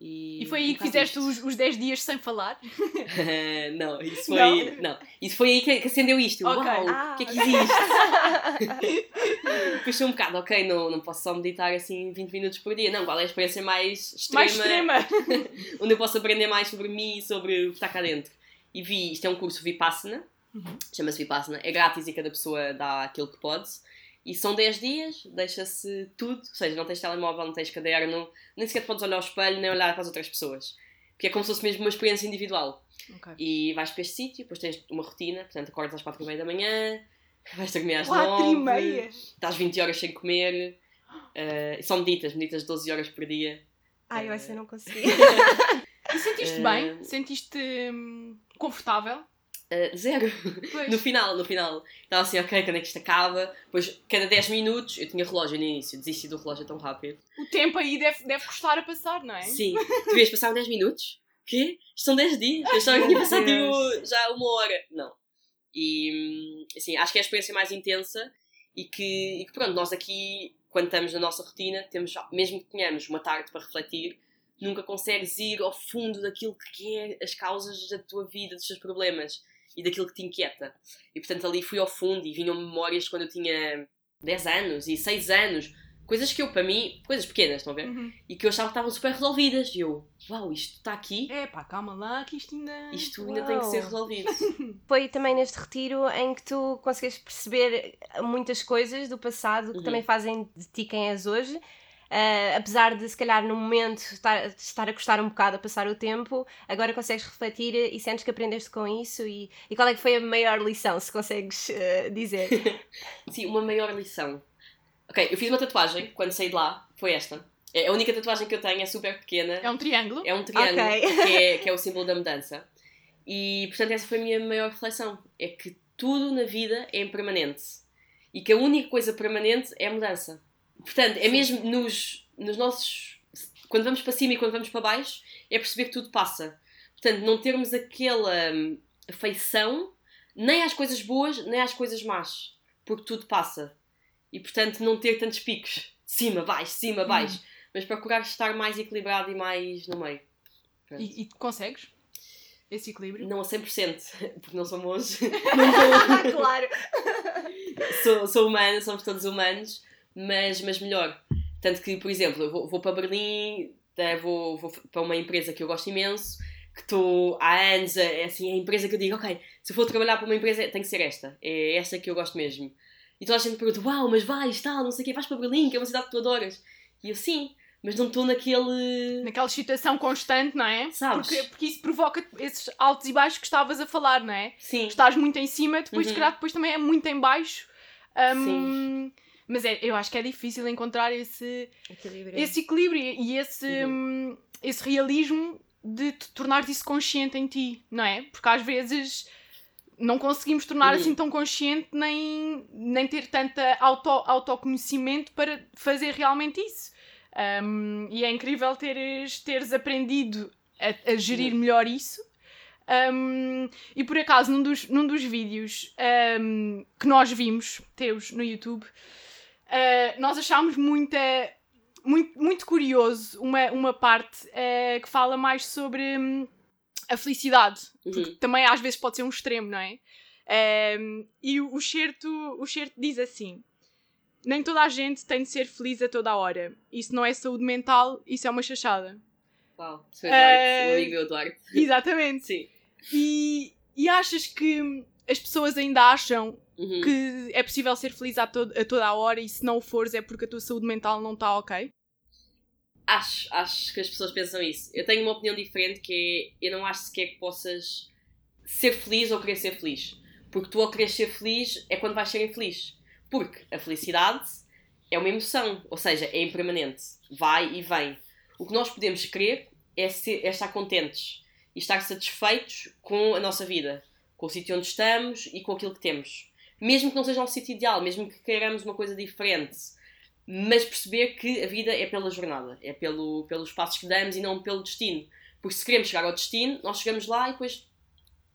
E, E foi aí que fizeste os, os 10 dias sem falar? [LAUGHS] [LAUGHS] não, isso foi. Não? isso foi aí que, que acendeu isto. Ok. Uau, o Ah, que é que existe? [LAUGHS] Foi um bocado, ok, não, não posso só meditar assim 20 minutos por dia. Não, qual é a experiência mais extrema, Mais extrema! onde eu posso aprender mais sobre mim e sobre o que está cá dentro? E vi, isto é um curso Vipassana, Uhum. chama-se Vipassana, é grátis e cada pessoa dá aquilo que pode. E são 10 dias, deixa-se tudo, ou seja, não tens telemóvel, não tens caderno, nem sequer podes olhar ao espelho, nem olhar para as outras pessoas. Porque é como se fosse mesmo uma experiência individual. Ok. E vais para este sítio, depois tens uma rotina, portanto acordas às 4 e meia da manhã, vais dormir às 4 9, e meia! estás 20 horas sem comer, eh, só meditas, meditas 12 horas por dia. Ai, eu essa não consegui. [LAUGHS] E sentiste Eh, bem? Sentiste hum, confortável? Uh, zero. [LAUGHS] Pois. No final, no final. Estava assim, ok, quando é que isto acaba? Depois, cada 10 minutos, eu tinha relógio no início. Desisti do relógio tão rápido. O tempo aí deve, deve custar a passar, não é? Sim. Tu vias passar 10 minutos? Quê? Isto são 10 dias? Eu que tinha [LAUGHS] passado tipo, já uma hora. Não. E, assim, acho que é a experiência mais intensa e que, e que, pronto, nós aqui, quando estamos na nossa rotina, temos, mesmo que tenhamos uma tarde para refletir, nunca consegues ir ao fundo daquilo que é as causas da tua vida, dos teus problemas e daquilo que te inquieta. E portanto ali fui ao fundo e vinham memórias de quando eu tinha 10 anos e 6 anos, coisas que eu, para mim, coisas pequenas, estão a ver? Uhum. E que eu achava que estavam super resolvidas. E eu, uau, isto está aqui, É pá, calma lá que isto ainda. isto ainda tem que ser Uau. resolvido. [LAUGHS] Foi também neste retiro em que tu consegues perceber muitas coisas do passado que Uhum. também fazem de ti quem és hoje. Ah, apesar de, se calhar, no momento estar, estar a custar um bocado a passar o tempo, agora consegues refletir e sentes que aprendeste com isso. E, e qual é que foi a maior lição, se consegues ah, dizer? [LAUGHS] Sim, uma maior lição. Ok, eu fiz uma tatuagem quando saí de lá, foi esta. É a única tatuagem que eu tenho, é super pequena. É um triângulo? É um triângulo, Ok. que, é, [LAUGHS] que é o símbolo da mudança. E, portanto, essa foi a minha maior reflexão. É que tudo na vida é impermanente. E que a única coisa permanente é a mudança. Portanto, é mesmo nos, nos nossos... Quando vamos para cima e quando vamos para baixo, é perceber que tudo passa. Portanto, não termos aquela hum, afeição nem às coisas boas, nem às coisas más. Porque tudo passa. E, portanto, não ter tantos picos. Cima, baixo, cima, baixo. Mas procurar estar mais equilibrado e mais no meio. E, e consegues? Esse equilíbrio? Não a 100%, [LAUGHS] porque não [LAUGHS] sou monge. claro! sou, sou humana, somos todos humanos, mas, mas melhor. Tanto que, por exemplo, eu vou, vou para Berlim, eh, vou, vou para uma empresa que eu gosto imenso, que estou há anos, é assim, é a empresa que eu digo, ok, se eu for trabalhar para uma empresa tem que ser esta, é esta que eu gosto mesmo. E toda a gente pergunta, uau, mas vais, tal, não sei o quê, vais para Berlim, que é uma cidade que tu adoras. E eu, sim, mas não estou naquele... Naquela excitação constante, não é? Sabes? Porque, porque isso provoca esses altos e baixos que estavas a falar, não é? Sim, Estás muito em cima, depois se Uhum. calhar depois também é muito em baixo. Hum, Mas é, eu acho que é difícil encontrar esse, Equilíbrio. esse equilíbrio e esse, Uhum. hum, esse realismo de te tornares isso consciente em ti, não é? Porque às vezes não conseguimos tornar Uhum. assim tão consciente nem, nem ter tanta auto, autoconhecimento para fazer realmente isso. Um, e é incrível teres, teres aprendido a, a gerir Uhum. melhor isso. Um, e por acaso, num dos, num dos vídeos um, que nós vimos, teus, no YouTube, uh, nós achámos muita, muito, muito curioso uma, uma parte uh, que fala mais sobre hum, a felicidade. Porque Uhum. também às vezes pode ser um extremo, não é? Um, e o, certo, o certo diz assim: Nem toda a gente tem de ser feliz a toda a hora. Isso não é saúde mental, isso é uma chachada. uau, sou Eduardo, o amigo meu Eduardo. Exatamente. [LAUGHS] Sim. E, e achas que as pessoas ainda acham Uhum. que é possível ser feliz a, to- a toda a hora e se não o fores é porque a tua saúde mental não está ok? Acho, acho que as pessoas pensam isso. Eu tenho uma opinião diferente que é, eu não acho sequer que possas ser feliz ou querer ser feliz. Porque tu ao querer ser feliz é quando vais ser infeliz. Porque a felicidade é uma emoção, ou seja, é impermanente. Vai e vem. O que nós podemos querer é, ser- é estar contentes e estar satisfeitos com a nossa vida, com o sítio onde estamos e com aquilo que temos. Mesmo que não seja um sítio ideal, mesmo que queiramos uma coisa diferente, mas perceber que a vida é pela jornada, é pelo, pelos passos que damos e não pelo destino. Porque se queremos chegar ao destino, nós chegamos lá e depois,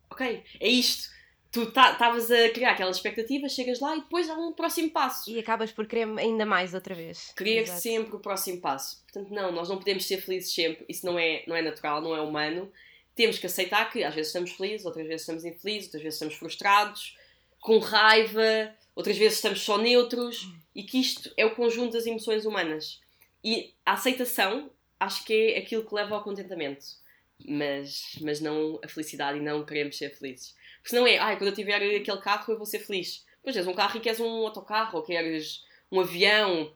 ok, é isto. Tu estavas a criar aquelas expectativas, chegas lá e depois há um próximo passo. E acabas por querer ainda mais outra vez. Querer Exato. sempre o próximo passo. Portanto, não, nós não podemos ser felizes sempre. Isso não é, não é natural, não é humano. Temos que aceitar que às vezes estamos felizes, outras vezes estamos infelizes, outras vezes estamos frustrados, com raiva, outras vezes estamos só neutros e que isto é o conjunto das emoções humanas. E a aceitação acho que é aquilo que leva ao contentamento, mas, mas não a felicidade e não queremos ser felizes. Porque senão é, ai, quando eu tiver aquele carro eu vou ser feliz. Pois és um carro e queres um autocarro ou queres um avião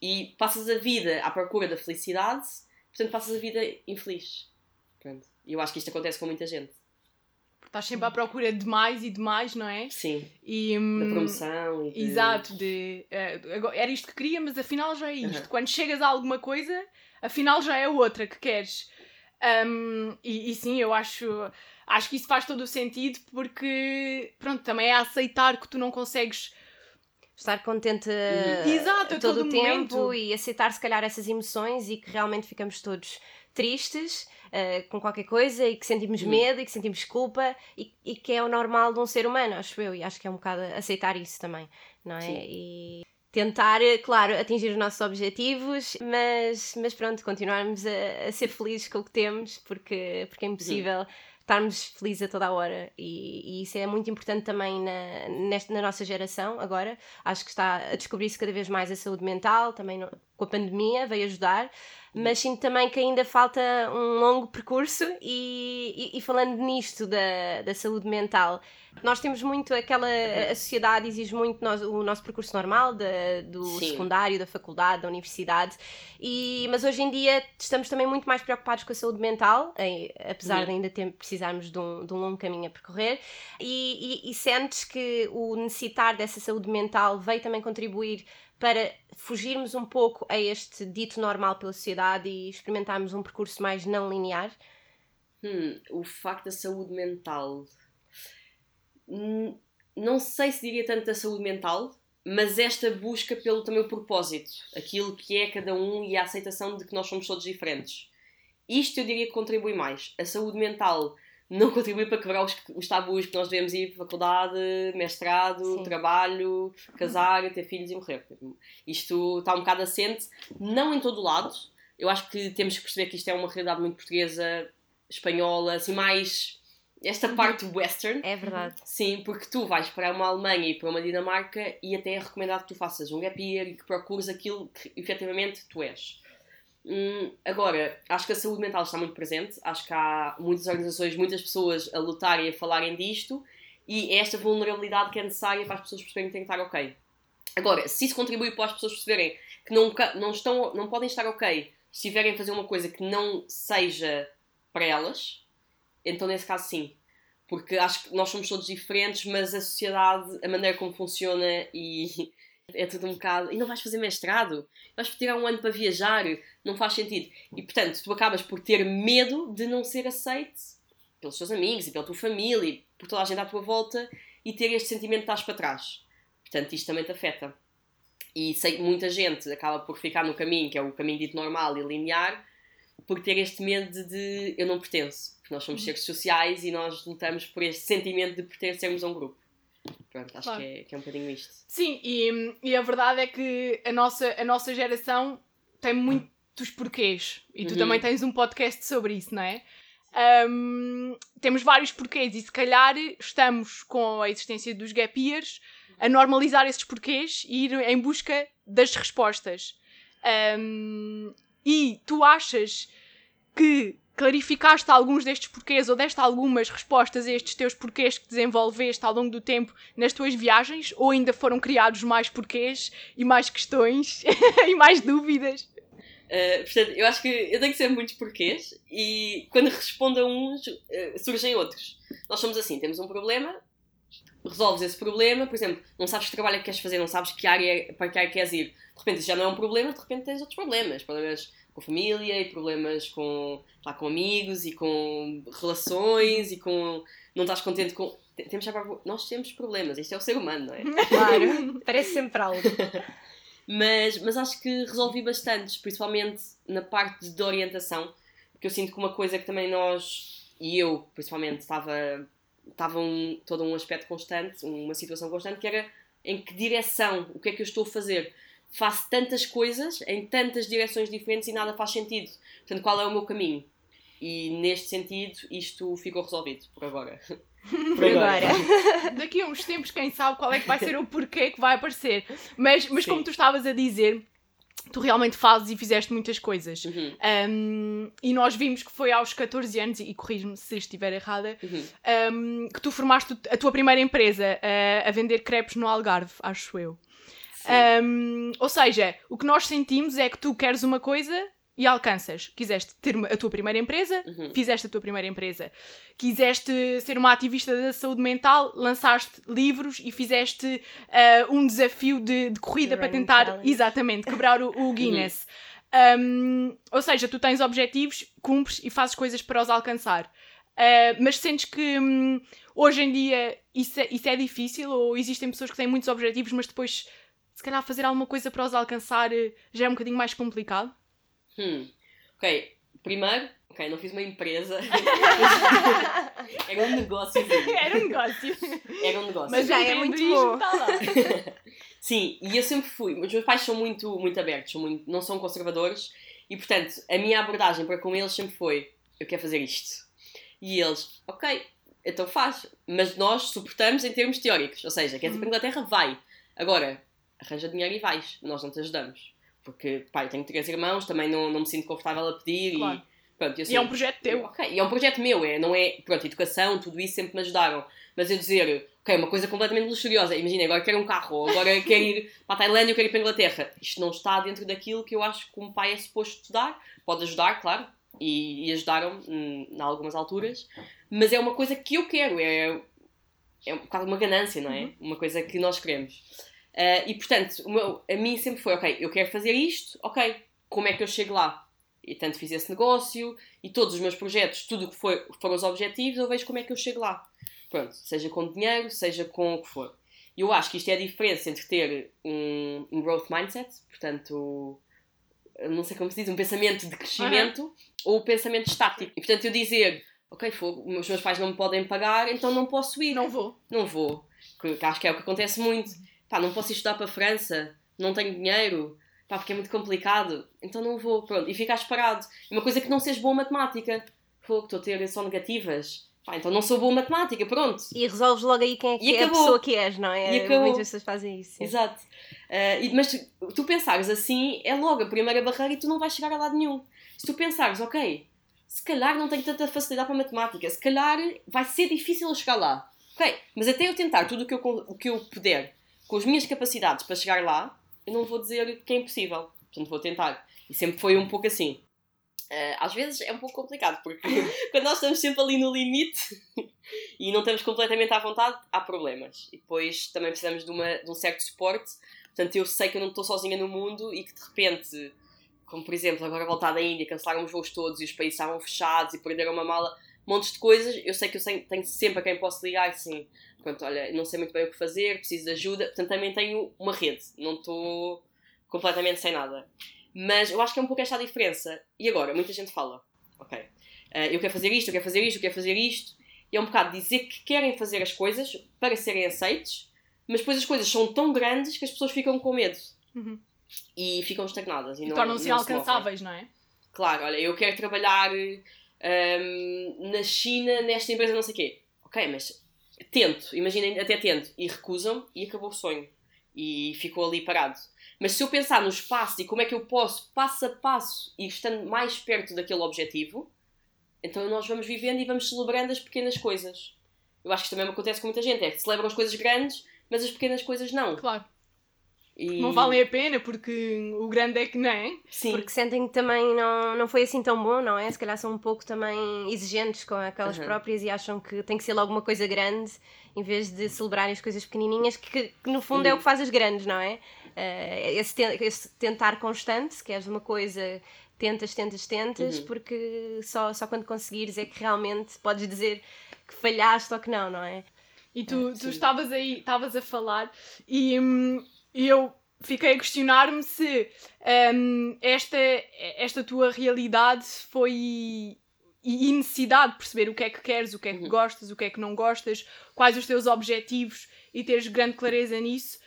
e passas a vida à procura da felicidade, portanto passas a vida infeliz. E eu acho que isto acontece com muita gente. Estás sempre à procura de mais e de mais, não é? Sim, E, da hum, promoção e de... Exato, de agora- era isto que queria, mas afinal já é isto. Uhum. Quando chegas a alguma coisa, afinal já é outra que queres. Um, e, e sim, eu acho, acho que isso faz todo o sentido porque, pronto, também é aceitar que tu não consegues estar contente Exato, a todo, todo o tempo momento. e aceitar se calhar essas emoções e que realmente ficamos todos tristes uh, com qualquer coisa e que sentimos medo e que sentimos culpa e, e, que é o normal de um ser humano, acho eu, e acho que é um bocado aceitar isso também, não é? Sim. E tentar, claro, atingir os nossos objetivos, mas, mas pronto, continuarmos a, a ser felizes com o que temos, porque, porque é impossível estarmos felizes a toda a hora e, e, isso é muito importante também na, nesta, na nossa geração agora. Acho que está a descobrir-se cada vez mais a saúde mental, também com a pandemia veio ajudar, mas sinto também que ainda falta um longo percurso e, e, e falando nisto da, da saúde mental, nós temos muito aquela. A sociedade exige muito nós, o nosso percurso normal do Sim. secundário, da faculdade, da universidade, e, mas hoje em dia estamos também muito mais preocupados com a saúde mental, em- apesar Sim. de ainda ter, precisarmos de um, de um longo caminho a percorrer, e, e- e sentes que o necessitar dessa saúde mental veio também contribuir para fugirmos um pouco a este dito normal pela sociedade e experimentarmos um percurso mais não linear? Hum, o facto da saúde mental. Hum, Não sei se diria tanto da saúde mental, mas esta busca pelo também o propósito, aquilo que é cada um e a aceitação de que nós somos todos diferentes. Isto eu diria que contribui mais. A saúde mental não contribui para quebrar os, os tabus que nós devemos ir para faculdade, mestrado, Sim. trabalho, casar, ter filhos e morrer. Isto está um bocado assente, não em todo o lado. Eu acho que temos que perceber que isto é uma realidade muito portuguesa, espanhola, assim, mais esta parte western. É verdade. Sim, porque tu vais para uma Alemanha e para uma Dinamarca e até é recomendado que tu faças um gap year e que procures aquilo que efetivamente tu és. Hum, agora, acho que a saúde mental está muito presente, acho que há muitas organizações, muitas pessoas a lutarem e a falarem disto e é esta vulnerabilidade que é necessária para as pessoas perceberem que têm que estar ok. Agora, se isso contribui para as pessoas perceberem que não, não, estão, não podem estar ok se estiverem a fazer uma coisa que não seja para elas, então nesse caso sim. Porque acho que nós somos todos diferentes, mas a sociedade, a maneira como funciona e é tudo um bocado. E não vais fazer mestrado? Vais tirar um ano para viajar? Não faz sentido. E portanto, tu acabas por ter medo de não ser aceite pelos teus amigos e pela tua família e por toda a gente à tua volta e ter este sentimento de estás para trás. Portanto, isto também te afeta. E sei que muita gente acaba por ficar no caminho, que é o caminho dito normal e linear, por ter este medo de, de eu não pertenço. Porque nós somos seres sociais e nós lutamos por este sentimento de pertencermos a um grupo. Pronto, acho Claro. que, é, que é um bocadinho isto. Sim, e, e a verdade é que a nossa, a nossa geração tem muitos porquês. E tu Uhum. também tens um podcast sobre isso, não é? Ahm, temos vários porquês e se calhar estamos com a existência dos gap years a normalizar esses porquês e ir em busca das respostas. Ahm, e tu achas que clarificaste alguns destes porquês ou deste algumas respostas a estes teus porquês que desenvolveste ao longo do tempo nas tuas viagens ou ainda foram criados mais porquês e mais questões [LAUGHS] e mais dúvidas? Uh, portanto, eu acho que eu tenho que ser muitos porquês e quando respondo a uns, uh, surgem outros. Nós somos assim, temos um problema, resolves esse problema, por exemplo, não sabes que trabalho é que queres fazer, não sabes que área, para que área queres ir. De repente isso já não é um problema, de repente tens outros problemas. Problemas com família e problemas com, lá, com amigos e com relações e com... Não estás contente com... Temos já, nós temos problemas, isto é o ser humano, não é? [LAUGHS] Claro, parece sempre algo. [LAUGHS] Mas, mas acho que resolvi bastantes, principalmente na parte de orientação, porque eu sinto que uma coisa que também nós, e eu principalmente, estava, estava um, todo um aspecto constante, uma situação constante, que era em que direção, o que é que eu estou a fazer. Faço tantas coisas, em tantas direções diferentes e nada faz sentido. Portanto, qual é o meu caminho? E neste sentido, isto ficou resolvido, por agora. [LAUGHS] Por agora. Daqui a uns tempos, quem sabe qual é que vai ser o porquê que vai aparecer. Mas, mas Sim. como tu estavas a dizer, tu realmente fazes e fizeste muitas coisas. Uhum, Um, e nós vimos que foi aos 14 anos, e corrijo-me se estiver errada, uhum. um, que tu formaste a tua primeira empresa uh, a vender crepes no Algarve, acho eu. Um, ou seja, o que nós sentimos é que tu queres uma coisa e alcanças. Quiseste ter a tua primeira empresa, Uhum. fizeste a tua primeira empresa. Quiseste ser uma ativista da saúde mental, lançaste livros e fizeste uh, um desafio de, de corrida The para tentar, Challenge. exatamente, quebrar o, o Guinness. Um, ou seja, tu tens objetivos, cumpres e fazes coisas para os alcançar. Uh, mas sentes que hum, hoje em dia isso é, isso é difícil ou existem pessoas que têm muitos objetivos, mas depois, se calhar, fazer alguma coisa para os alcançar eh, já é um bocadinho mais complicado? Hum. Ok, primeiro, ok, não fiz uma empresa. [LAUGHS] Era um negócio. Era um negócio. Era um negócio. Mas já é muito bom. Lá. [LAUGHS] Sim, e eu sempre fui. Os meus pais são muito, muito abertos, são muito, não são conservadores. E portanto, a minha abordagem para com eles sempre foi: eu quero fazer isto. E eles, ok, então faz. Mas nós suportamos em termos teóricos. Ou seja, queres ir para a Inglaterra? Vai. Agora, arranja dinheiro e vais. Nós não te ajudamos. Porque, eu tenho três irmãos, também não, não me sinto confortável a pedir Claro. e. Pronto, eu E é um projeto teu. Ok, e é um projeto meu, é, não é. Pronto, educação, tudo isso sempre me ajudaram. Mas eu dizer, ok, uma coisa completamente luxuriosa, imagina, agora quero um carro, ou agora [LAUGHS] quero ir para a Tailândia, eu quero ir para a Inglaterra. Isto não está dentro daquilo que eu acho que um pai é suposto estudar. Pode ajudar, claro, e, e ajudaram hum, em algumas alturas, mas é uma coisa que eu quero, é, é um bocado uma ganância, não é? Uma coisa que nós queremos. Ah, e portanto, meu- a mim sempre foi, ok, eu quero fazer isto, ok, como é que eu chego lá? E tanto fiz esse negócio e todos os meus projetos, tudo o que foi, foram os objetivos, eu vejo como é que eu chego lá. Pronto, seja com dinheiro, seja com o que for. E eu acho que isto é a diferença entre ter um, um growth mindset, portanto, não sei como se diz, um pensamento de crescimento, ou o pensamento estático. E portanto, eu dizer, ok, fogo, os meus pais não me podem pagar, então não posso ir Não vou. não vou. Que acho que é o que acontece muito. Pá, não posso ir estudar para a França, não tenho dinheiro, pá, porque é muito complicado, então não vou, pronto. E ficas parado. E uma coisa é que não sejas boa em matemática. Fogo, estou a ter só negativas. Pá, então não sou boa em matemática, pronto. E resolves logo aí quem é que é a pessoa que és, não é? E acabou. Muitas pessoas fazem isso. sim. Exato. Ah, e- mas tu, tu pensares assim, é logo a primeira barreira e tu não vais chegar a lado nenhum. Se tu pensares, ok, se calhar não tenho tanta facilidade para a matemática, se calhar vai ser difícil eu chegar lá. Ok, mas até eu tentar tudo o que eu, o que eu puder, com as minhas capacidades para chegar lá, eu não vou dizer que é impossível. Portanto, vou tentar. E sempre foi um pouco assim. Ah, às vezes é um pouco complicado, porque [LAUGHS] quando nós estamos sempre ali no limite [LAUGHS] e não estamos completamente à vontade, há problemas. E depois também precisamos de, uma, de um certo suporte. Portanto, eu sei que eu não estou sozinha no mundo e que de repente, como por exemplo, agora voltar da Índia, cancelaram os voos todos e os países estavam fechados e perderam uma mala, montes de coisas. Eu sei que eu tenho sempre a quem posso ligar assim. Pronto, olha, não sei muito bem o que fazer, preciso de ajuda. Portanto, também tenho uma rede, não estou completamente sem nada. Mas eu acho que é um pouco esta a diferença. E agora, muita gente fala, ok, eh, eu quero fazer isto, eu quero fazer isto, eu quero fazer isto. E é um bocado dizer que querem fazer as coisas para serem aceitos, mas depois as coisas são tão grandes que as pessoas ficam com medo. Uhum. E ficam estagnadas. E, E tornam-se inalcançáveis, não é? Claro, olha, eu quero trabalhar hum, na China, nesta empresa, não sei o quê. Ok, mas tento, imaginem, até tento. E recusam e acabou o sonho. E ficou ali parado. Mas se eu pensar no espaço e como é que eu posso, passo a passo, ir estando mais perto daquele objetivo, então nós vamos vivendo e vamos celebrando as pequenas coisas. Eu acho que isto também acontece com muita gente, é que celebram as coisas grandes, mas as pequenas coisas não. Claro. E... Não valem a pena porque o grande é que não é. Sim. Porque sentem que também não, não foi assim tão bom, não é? Se calhar são um pouco também exigentes com aquelas Uhum. próprias e acham que tem que ser logo uma coisa grande em vez de celebrarem as coisas pequenininhas, que, que no fundo é Uhum. o que faz as grandes, não é? Eh, esse, ten- esse tentar constante, se queres uma coisa, tentas, tentas, tentas, Uhum. porque só, só quando conseguires é que realmente podes dizer que falhaste ou que não, não é? E tu, É, tu estavas aí, estavas a falar e hum, eu fiquei a questionar-me se hum, esta, esta tua realidade foi e, e necessidade de perceber o que é que queres, o que é que Uhum. gostas, o que é que não gostas, quais os teus objetivos e teres grande clareza nisso.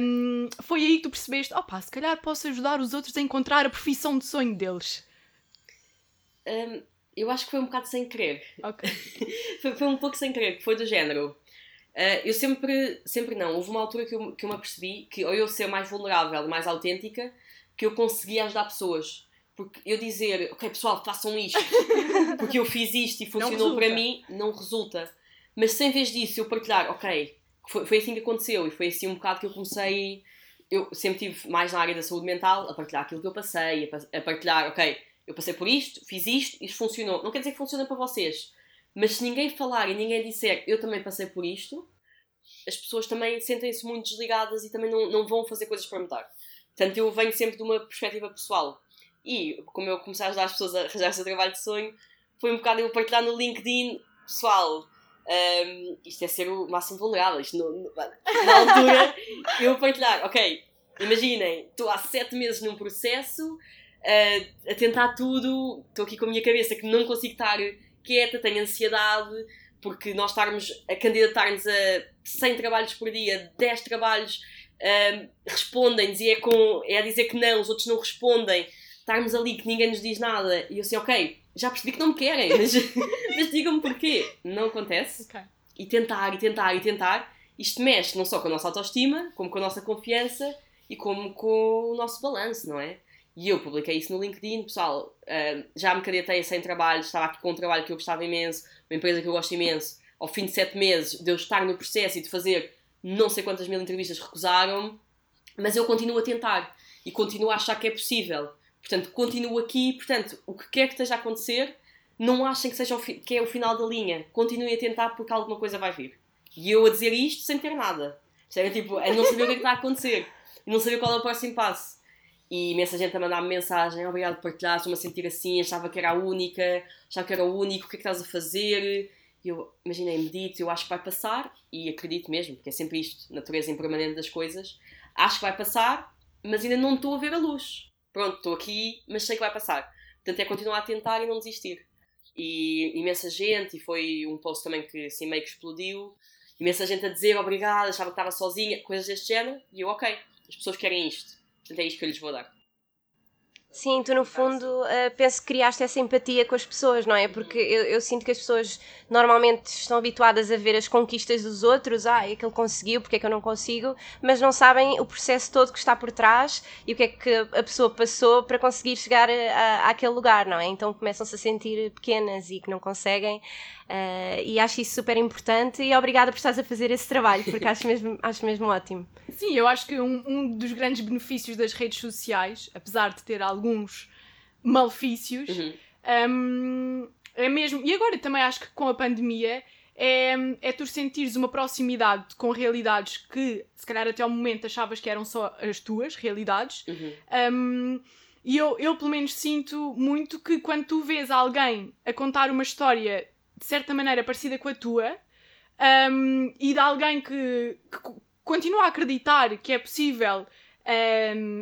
hum, foi aí que tu percebeste, opá, se calhar posso ajudar os outros a encontrar a profissão de sonho deles. Hum, eu acho que foi um bocado sem querer. Ok. [LAUGHS] foi, foi um pouco sem querer, que foi do género. Ah, eu sempre, sempre não. Houve uma altura que eu, que eu me apercebi que, ou eu ser mais vulnerável, mais autêntica, que eu conseguia ajudar pessoas. Porque eu dizer, ok pessoal, façam isto, [LAUGHS] porque eu fiz isto e funcionou para mim, não resulta. Mas se em vez disso eu partilhar, ok, foi, foi assim que aconteceu e foi assim um bocado que eu comecei. Eu sempre estive mais na área da saúde mental, a partilhar aquilo que eu passei, a, pa- a partilhar, ok, eu passei por isto, fiz isto, isto funcionou. Não quer dizer que funciona para vocês, mas se ninguém falar e ninguém disser eu também passei por isto, as pessoas também sentem-se muito desligadas e também não, não vão fazer coisas para mudar. Portanto, eu venho sempre de uma perspectiva pessoal. E como eu comecei a ajudar as pessoas a arranjar o seu trabalho de sonho, foi um bocado eu partilhar no LinkedIn, pessoal, um, isto é ser o máximo vulnerável. Isto no, no, na altura, [LAUGHS] eu partilhar, ok, imaginem, estou há sete meses num processo, uh, a tentar tudo, estou aqui com a minha cabeça que não consigo estar quieta, tenho ansiedade, porque nós estarmos a candidatar-nos a 100 trabalhos por dia, 10 trabalhos um, respondem-nos e é, com, é a dizer que não, os outros não respondem, estarmos ali que ninguém nos diz nada, e eu assim, ok, já percebi que não me querem, [LAUGHS] mas, mas digam-me porquê. Não acontece. Okay. E tentar, e tentar, e tentar. Isto mexe não só com a nossa autoestima, como com a nossa confiança e como com o nosso balanço, não é? E eu publiquei isso no LinkedIn, pessoal, uh, já me candidatei sem trabalho, estava aqui com um trabalho que eu gostava imenso, uma empresa que eu gosto imenso. Ao fim de sete meses de eu estar no processo e de fazer não sei quantas mil entrevistas, recusaram mas eu continuo a tentar e continuo a achar que é possível. Portanto, continuo aqui, portanto, o que quer que esteja a acontecer, não achem que, seja que é o final da linha. Continuem a tentar porque alguma coisa vai vir. E eu a dizer isto sem ter nada. Percebem? Tipo, a não saber o que é que está a acontecer. E não saber qual é o próximo passo. E imensa gente a mandar-me mensagem, obrigado por partilhar, estou-me a sentir assim, achava que era a única, achava que era o único, o que é que estás a fazer? Eu imaginei, medito, eu acho que vai passar, e acredito mesmo, porque é sempre isto, natureza impermanente das coisas. Acho que vai passar, mas ainda não estou a ver a luz pronto, estou aqui, mas sei que vai passar. Portanto, é continuar a tentar e não desistir. E imensa gente, e foi um post também que assim meio que explodiu, imensa gente a dizer obrigada, achava que estava sozinha, coisas deste género, e eu, ok, as pessoas querem isto, portanto é isto que eu lhes vou dar. Sim, tu no fundo uh, penso que criaste essa empatia com as pessoas, não é? Porque eu, eu, sinto que as pessoas normalmente estão habituadas a ver as conquistas dos outros, ah, é que ele conseguiu, porque é que eu não consigo, mas não sabem o processo todo que está por trás e o que é que a pessoa passou para conseguir chegar a, a, àquele lugar, não é? Então começam-se a sentir pequenas e que não conseguem. Uh, e acho isso super importante e obrigada por estás a fazer esse trabalho, porque acho [LAUGHS] mesmo, acho mesmo ótimo. Sim, eu acho que um, um dos grandes benefícios das redes sociais, apesar de ter alguns malefícios, uhum. um, é mesmo. E agora também acho que com a pandemia é, é tu sentires uma proximidade com realidades que, se calhar, até ao momento achavas que eram só as tuas realidades. Uhum. Um, e eu, eu, pelo menos, sinto muito que quando tu vês alguém a contar uma história de certa maneira parecida com a tua um, e de alguém que, que, continua a acreditar que é possível um,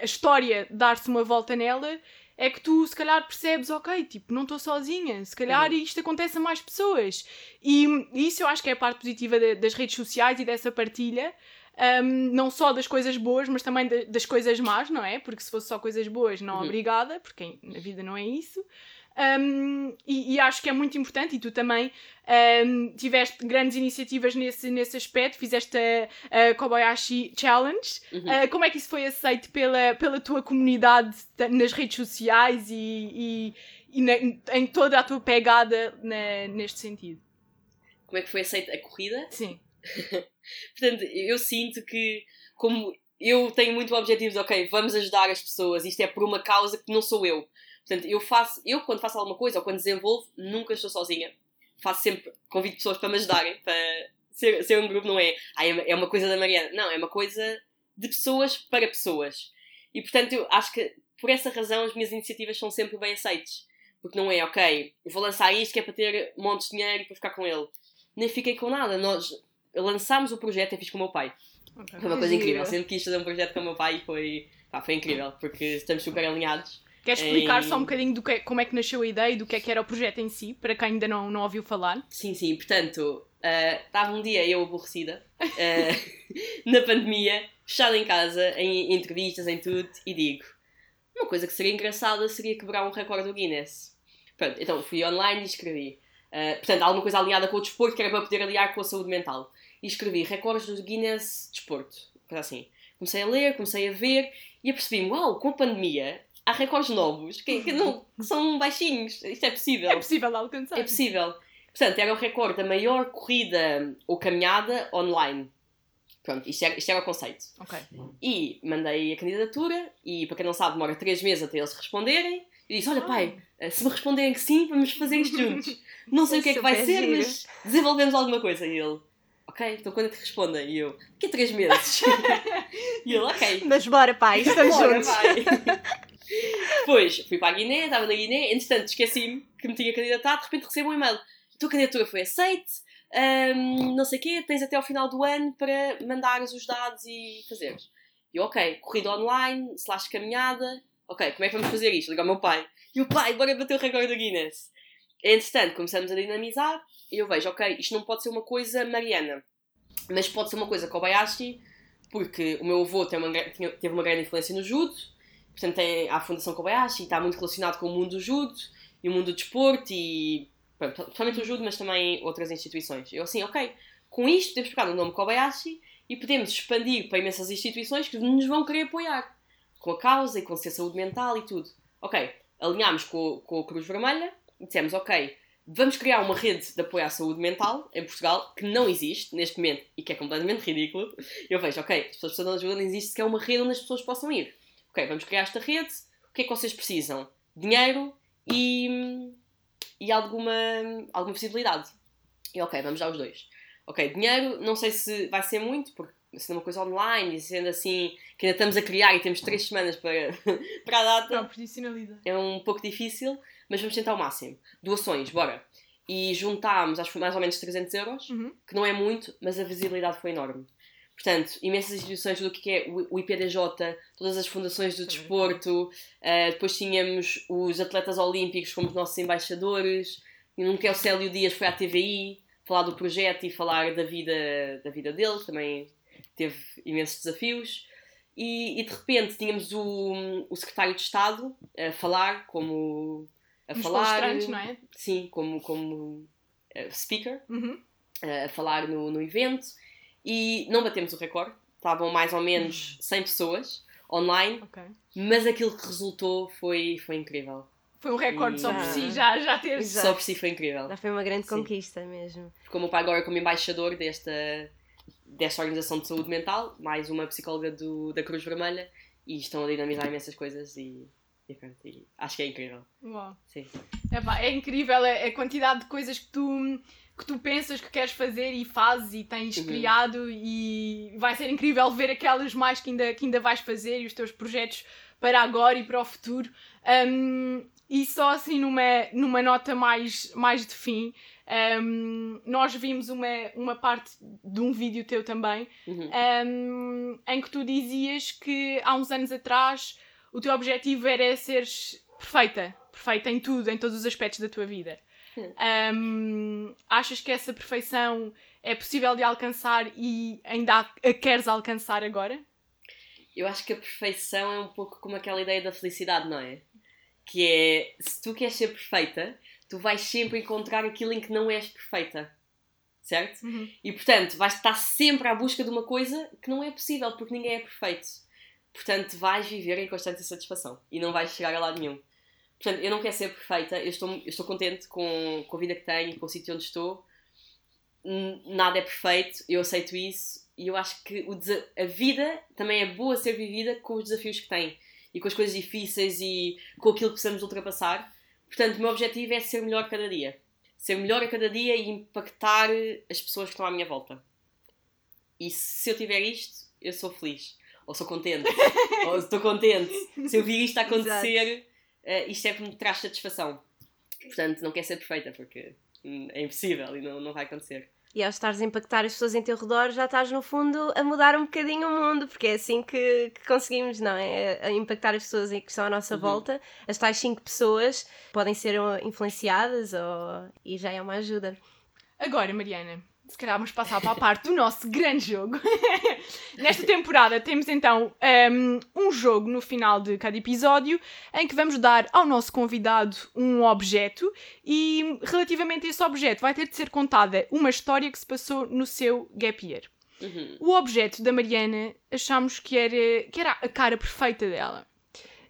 a, história dar-se uma volta nela, é que tu se calhar percebes, ok, tipo, não estou sozinha, se calhar uhum. isto acontece a mais pessoas. E, e, isso eu acho que é a parte positiva de, das redes sociais e dessa partilha. Um, não só das coisas boas, mas também de, das coisas más, não é? Porque se fosse só coisas boas, não uhum. obrigada, porque na vida não é isso. Um, e, e, acho que é muito importante, e tu também um, tiveste grandes iniciativas nesse, nesse aspecto, fizeste a, a Kobayashi Challenge. Uhum. Uh, como é que isso foi aceito pela, pela tua comunidade nas redes sociais e, e, e na, em toda a tua pegada na, neste sentido? Como é que foi aceita a corrida? Sim. [LAUGHS] Portanto, eu sinto que, como eu tenho muito o objetivo de, ok, vamos ajudar as pessoas, isto é por uma causa que não sou eu. Portanto, eu faço, eu quando faço alguma coisa ou quando desenvolvo, nunca estou sozinha. Faço sempre, convido pessoas para me ajudarem, para ser, ser um grupo, não é, ah, é uma coisa da Mariana. Não, é uma coisa de pessoas para pessoas. E portanto, eu acho que por essa razão as minhas iniciativas são sempre bem aceites. Porque não é, ok, vou lançar isto que é para ter montes de dinheiro e para ficar com ele. Nem fiquei com nada. Nós lançámos o projeto e fiz com o meu pai. Okay. Foi uma coisa incrível. Sempre quis fazer um projeto com o meu pai e foi, pá, foi incrível, porque estamos super alinhados. Queres explicar em... só um bocadinho do que, como é que nasceu a ideia e do que é que era o projeto em si, para quem ainda não, não ouviu falar? Sim, sim. Portanto, uh, estava um dia eu aborrecida, uh, [LAUGHS] na pandemia, fechada em casa, em entrevistas, em tudo, e digo: uma coisa que seria engraçada seria quebrar um recorde do Guinness. Pronto, então fui online e escrevi. Uh, portanto, alguma coisa alinhada com o desporto que era para poder aliar com a saúde mental. E escrevi recordes do Guinness desporto. Coisa assim. Comecei a ler, comecei a ver e apercebi-me: uau, com a pandemia há recordes novos que, que, não, que são baixinhos. Isto é possível. É possível alcançar. É possível. Portanto, era o recorde da maior corrida ou caminhada online. Pronto, isto era, isto era o conceito. Ok. E mandei a candidatura e, para quem não sabe, demora 3 meses até eles responderem. E disse, olha ah. pai, eh, se me responderem que sim, vamos fazer isto juntos. [LAUGHS] Não sei o que é que vai ser, mas desenvolvemos alguma coisa. E ele, ok, então quando é que respondem? E eu, que é 3 meses? [LAUGHS] e ele, ok. Mas bora pai, estamos bora, juntos. Pai. [LAUGHS] Depois fui para a Guiné, estava na Guiné, entretanto esqueci-me que me tinha candidatado, de repente recebo um e-mail. A tua candidatura foi aceite, hum, não sei o quê, tens até ao final do ano para mandares os dados e fazeres. E eu, ok, corrida online, slash caminhada, ok, como é que vamos fazer isto? Liga ao meu pai. E o pai, bora bater o recorde do Guinness. Entretanto, começamos a dinamizar e eu vejo, ok, isto não pode ser uma coisa mariana, mas pode ser uma coisa Kobayashi, porque o meu avô uma, teve uma grande influência no judo, portanto tem a Fundação Kobayashi, está muito relacionado com o mundo do judo e o mundo do desporto e, pronto, principalmente o judo, mas também outras instituições. Eu assim, ok, com isto podemos pegar o nome Kobayashi e podemos expandir para imensas instituições que nos vão querer apoiar, com a causa e com ser saúde mental e tudo. Ok, alinhámos com, com a Cruz Vermelha e dissemos, ok, vamos criar uma rede de apoio à saúde mental em Portugal que não existe neste momento e que é completamente ridículo. Eu vejo, ok, as pessoas precisam de ajuda, não existe sequer uma rede onde as pessoas possam ir. Ok, vamos criar esta rede, o que é que vocês precisam? Dinheiro e, e alguma, alguma visibilidade. E ok, vamos dar os dois. Ok, dinheiro, não sei se vai ser muito, porque sendo uma coisa online e sendo assim, que ainda estamos a criar e temos três semanas para, [LAUGHS] para a data, Não, é um pouco difícil, mas vamos tentar o máximo. Doações, bora. E juntámos, acho que foi mais ou menos 300 euros, Uhum. que não é muito, mas a visibilidade foi enorme. Portanto, imensas instituições, tudo o que é o IPDJ, todas as fundações do desporto, eh, depois tínhamos os atletas olímpicos como os nossos embaixadores, e que é o Célio Dias foi à TVI falar do projeto e falar da vida, da vida deles, também teve imensos desafios. E, e de repente tínhamos o, o secretário de Estado a falar como a Os falar não é? sim como como eh, speaker Uhum. a falar no, no evento e não batemos o recorde. Estavam mais ou menos 100 pessoas online, Ok. mas aquilo que resultou foi, foi incrível. Foi um recorde só por Ah. si, já, já ter. Exato. Só por si foi incrível. Já foi uma grande Sim. conquista mesmo. Ficou o meu pai agora como embaixador desta, desta organização de saúde mental, mais uma psicóloga do, da Cruz Vermelha, e estão a dinamizar imensas coisas e, acho que é incrível. Uau. Sim. Epá, é incrível a, a quantidade de coisas que tu, que tu pensas que queres fazer e fazes e tens Uhum. criado e vai ser incrível ver aquelas mais que ainda, que ainda vais fazer e os teus projetos para agora e para o futuro. Um, e só assim numa, numa nota mais, mais de fim, um, nós vimos uma, uma parte de um vídeo teu também Uhum. um, em que tu dizias que há uns anos atrás o teu objetivo era seres perfeita, perfeita em tudo, em todos os aspectos da tua vida. Um, achas que essa perfeição é possível de alcançar e ainda a, a queres alcançar agora? Eu acho que a perfeição é um pouco como aquela ideia da felicidade, não é? Que é, se tu queres ser perfeita, tu vais sempre encontrar aquilo em que não és perfeita. Certo? E portanto, vais estar sempre à busca de uma coisa que não é possível, porque ninguém é perfeito. Portanto, vais viver em constante insatisfação e não vais chegar a lado nenhum. Portanto, eu não quero ser perfeita, eu estou, eu estou contente com, com a vida que tenho com o sítio onde estou. Nada é perfeito, eu aceito isso e eu acho que o a vida também é boa ser vivida com os desafios que tem e com as coisas difíceis e com aquilo que precisamos ultrapassar. Portanto, o meu objetivo é ser melhor cada dia. Ser melhor a cada dia e impactar as pessoas que estão à minha volta. E se eu tiver isto, eu sou feliz. Ou sou contente. [LAUGHS] ou estou contente. Se eu vir isto a acontecer, eh, isto é que me traz satisfação. Portanto, não quero ser perfeita, porque hum, é impossível e não, não vai acontecer. E ao estares a impactar as pessoas em teu redor, já estás no fundo a mudar um bocadinho o mundo, porque é assim que, que conseguimos, não é? A impactar as pessoas que estão à nossa Uhum. volta. As tais cinco pessoas podem ser uh, influenciadas ou... e já é uma ajuda. Agora, Mariana, se calhar vamos passar para a parte do nosso grande jogo. [LAUGHS] Nesta temporada temos então um, um jogo no final de cada episódio em que vamos dar ao nosso convidado um objeto e relativamente a esse objeto vai ter de ser contada uma história que se passou no seu gap year. Uhum. O objeto da Mariana achámos que era, que era a cara perfeita dela.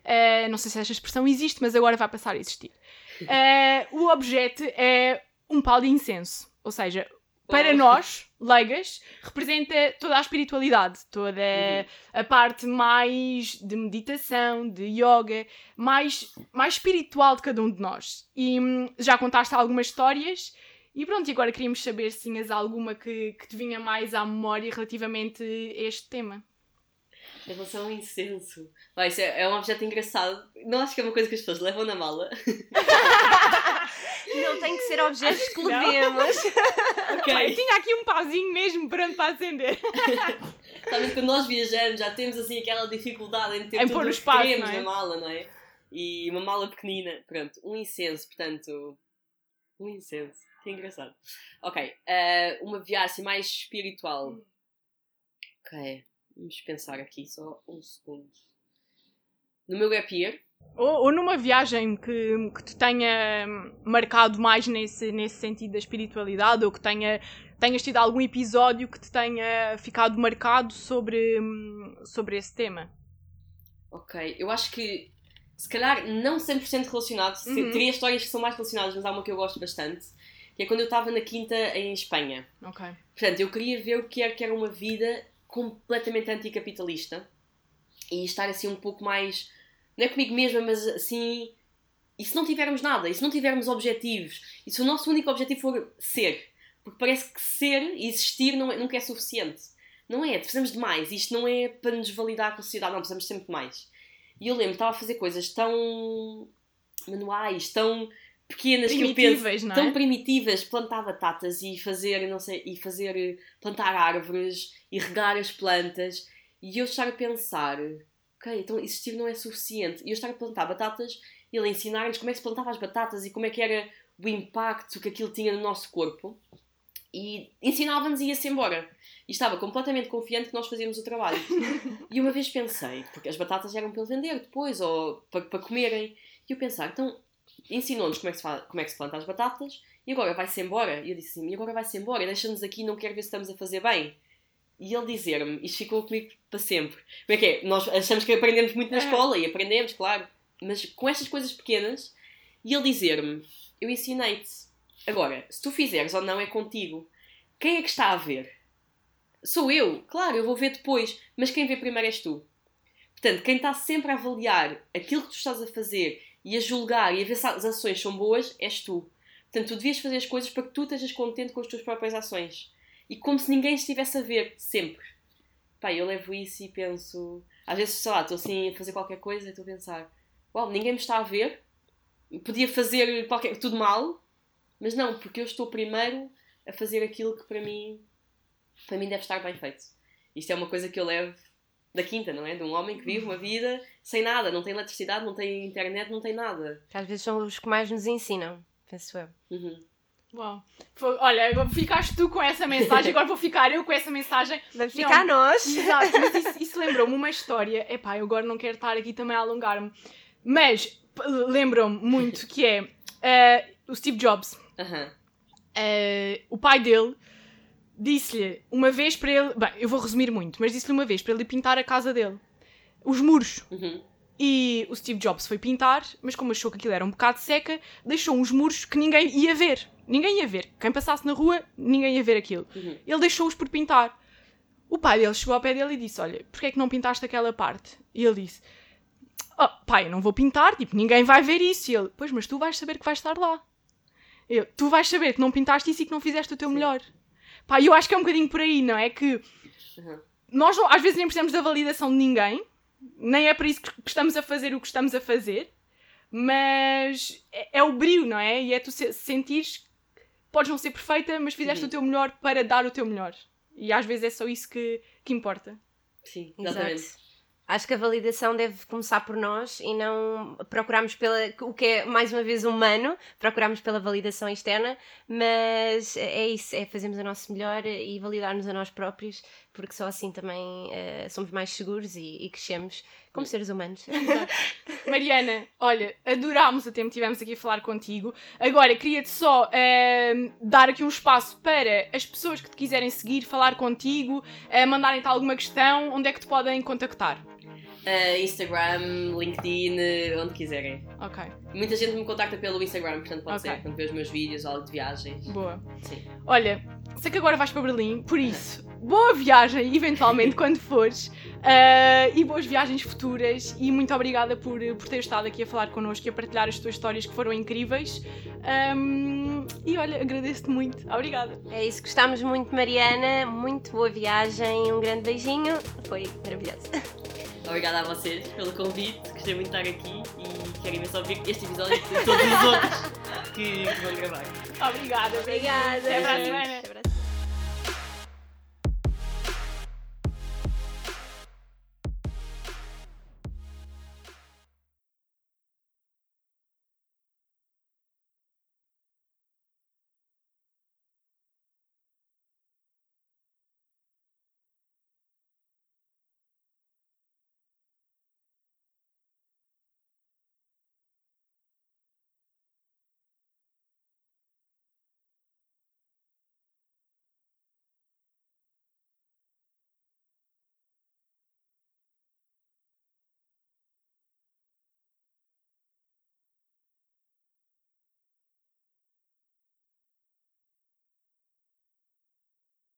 Uh, não sei se esta expressão existe, mas agora vai passar a existir. [LAUGHS] Uh, o objeto é um pau de incenso. Ou seja, para nós, leigas, representa toda a espiritualidade, toda Uhum. a parte mais de meditação, de yoga, mais, mais espiritual de cada um de nós. E hum, já contaste algumas histórias. E pronto, e agora queríamos saber se tinhas alguma que, que te vinha mais à memória relativamente a este tema. Em relação ao incenso. Vai, isso é, é um objeto engraçado. Não acho que é uma coisa que as pessoas levam na mala. [LAUGHS] Não tem que ser objetos que levemos. Pá, eu tinha aqui um pauzinho mesmo pronto para acender. [LAUGHS] Talvez quando nós viajamos já temos assim aquela dificuldade em ter Em tudo o que queremos é? na mala, não é? E uma mala pequenina. Pronto, um incenso, portanto. Um incenso. Que engraçado. Ok, eh, uma viagem mais espiritual. Ok, vamos pensar aqui só um segundo. No meu gap year, Ou, ou numa viagem que, que te tenha marcado mais nesse, nesse sentido da espiritualidade, ou que tenha, tenhas tido algum episódio que te tenha ficado marcado sobre, sobre esse tema. Ok, eu acho que se calhar não 100% relacionado, Uhum. teria histórias que são mais relacionadas, mas há uma que eu gosto bastante, que é quando eu estava na quinta em Espanha. Ok. Portanto, eu queria ver o que era que era uma vida completamente anticapitalista e estar assim um pouco mais, não é comigo mesma, mas assim. E se não tivermos nada, e se não tivermos objetivos, e se o nosso único objetivo for ser, porque parece que ser e existir não é, nunca é suficiente. Não é, precisamos de mais. Isto não é para nos validar com a sociedade, não, precisamos sempre de mais. E eu lembro, estava a fazer coisas tão manuais, tão pequenas que eu penso, é? tão primitivas, plantar batatas e fazer, não sei, e fazer plantar árvores e regar as plantas e eu estar a pensar, ok, então existir não é suficiente. E eu estar a plantar batatas e ele ensinar-nos como é que se plantava as batatas e como é que era o impacto que aquilo tinha no nosso corpo. E ensinava-nos e ia-se embora. E estava completamente confiante que nós fazíamos o trabalho. [LAUGHS] e uma vez pensei, porque as batatas eram para ele vender depois, ou para, para comerem. E eu pensar, então ensinou-nos como, é que se faz- como é que se planta as batatas e agora vai-se embora. E eu disse assim, e agora vai-se embora, deixa-nos aqui, não quero ver se estamos a fazer bem. E ele dizer-me, isto ficou comigo para sempre. Como é que é? Nós achamos que aprendemos muito na É. escola e aprendemos, claro, mas com estas coisas pequenas, e ele dizer-me, eu ensinei-te. Agora, se tu fizeres ou não é contigo. Quem é que está a ver? Sou eu, claro, eu vou ver depois, mas quem vê primeiro és tu. Portanto, quem está sempre a avaliar aquilo que tu estás a fazer e a julgar e a ver se as ações são boas, és tu. Portanto, tu devias fazer as coisas para que tu estejas contente com as tuas próprias ações. E como se ninguém estivesse a ver, sempre. Pá, eu levo isso e penso. Às vezes, sei lá, estou assim a fazer qualquer coisa e estou a pensar: Uau, ninguém me está a ver. Podia fazer qualquer, tudo mal, mas não, porque eu estou primeiro a fazer aquilo que para mim, para mim deve estar bem feito. Isto é uma coisa que eu levo da quinta, não é? De um homem que vive uma vida sem nada, não tem eletricidade, não tem internet, não tem nada. Que às vezes são os que mais nos ensinam, penso eu. Uhum. Uau. Olha, ficaste tu com essa mensagem, agora vou ficar eu com essa mensagem. Vamos Não. ficar nós! Exato, mas isso, isso lembrou-me uma história. Epá, eu agora não quero estar aqui também a alongar-me. Mas lembram-me muito que é eh, o Steve Jobs. Aham. Eh, o pai dele disse-lhe uma vez para ele. Bem, eu vou resumir muito, mas disse-lhe uma vez para ele pintar a casa dele. Os muros. Uhum. E o Steve Jobs foi pintar, mas como achou que aquilo era um bocado seca, deixou uns muros que ninguém ia ver. Ninguém ia ver. Quem passasse na rua, ninguém ia ver aquilo. Uhum. Ele deixou-os por pintar. O pai dele chegou ao pé dele e disse: Olha, porquê é que não pintaste aquela parte? E ele disse: Oh, pai, eu não vou pintar, tipo, ninguém vai ver isso. E ele: Pois, mas tu vais saber que vais estar lá. Eu, tu vais saber que não pintaste isso e que não fizeste o teu Sim. melhor. Pá, eu acho que é um bocadinho por aí, não é? Que Uhum. nós não- às vezes nem precisamos da validação de ninguém, nem é para isso que estamos a fazer o que estamos a fazer, mas é, é o brilho, não é? E é tu se, sentires que podes não ser perfeita, mas fizeste Uhum. o teu melhor para dar o teu melhor. E às vezes é só isso que, que importa. Sim, exatamente. Exato. Acho que a validação deve começar por nós e não procurarmos pela o que é mais uma vez humano, procurarmos pela validação externa, mas é isso, é fazermos o nosso melhor e validar-nos a nós próprios, porque só assim também eh, somos mais seguros e, e crescemos como seres humanos. Mariana, olha, adorámos o tempo que tivemos aqui a falar contigo. Agora, queria-te só ehm, dar aqui um espaço para as pessoas que te quiserem seguir, falar contigo, eh, mandarem-te alguma questão, onde é que te podem contactar? Uh, Instagram, LinkedIn, uh, onde quiserem. Ok, Muita gente me contacta pelo Instagram, portanto pode Ok. ser quando vê os meus vídeos ou de viagens. boa. Sim. Olha, sei que agora vais para Berlim, por isso, boa viagem, eventualmente, [LAUGHS] quando fores, eh, e boas viagens futuras, e muito obrigada por, por ter estado aqui a falar connosco e a partilhar as tuas histórias que foram incríveis. Ahm, e olha, agradeço-te muito. Obrigada. É isso, gostámos muito, Mariana, muito boa viagem, um grande beijinho, foi maravilhoso. [LAUGHS] Obrigada a vocês pelo convite, gostei muito de estar aqui e quero imenso ouvir este episódio e [LAUGHS] todos os outros que, que vão gravar. Obrigada. Obrigada. Até para a semana.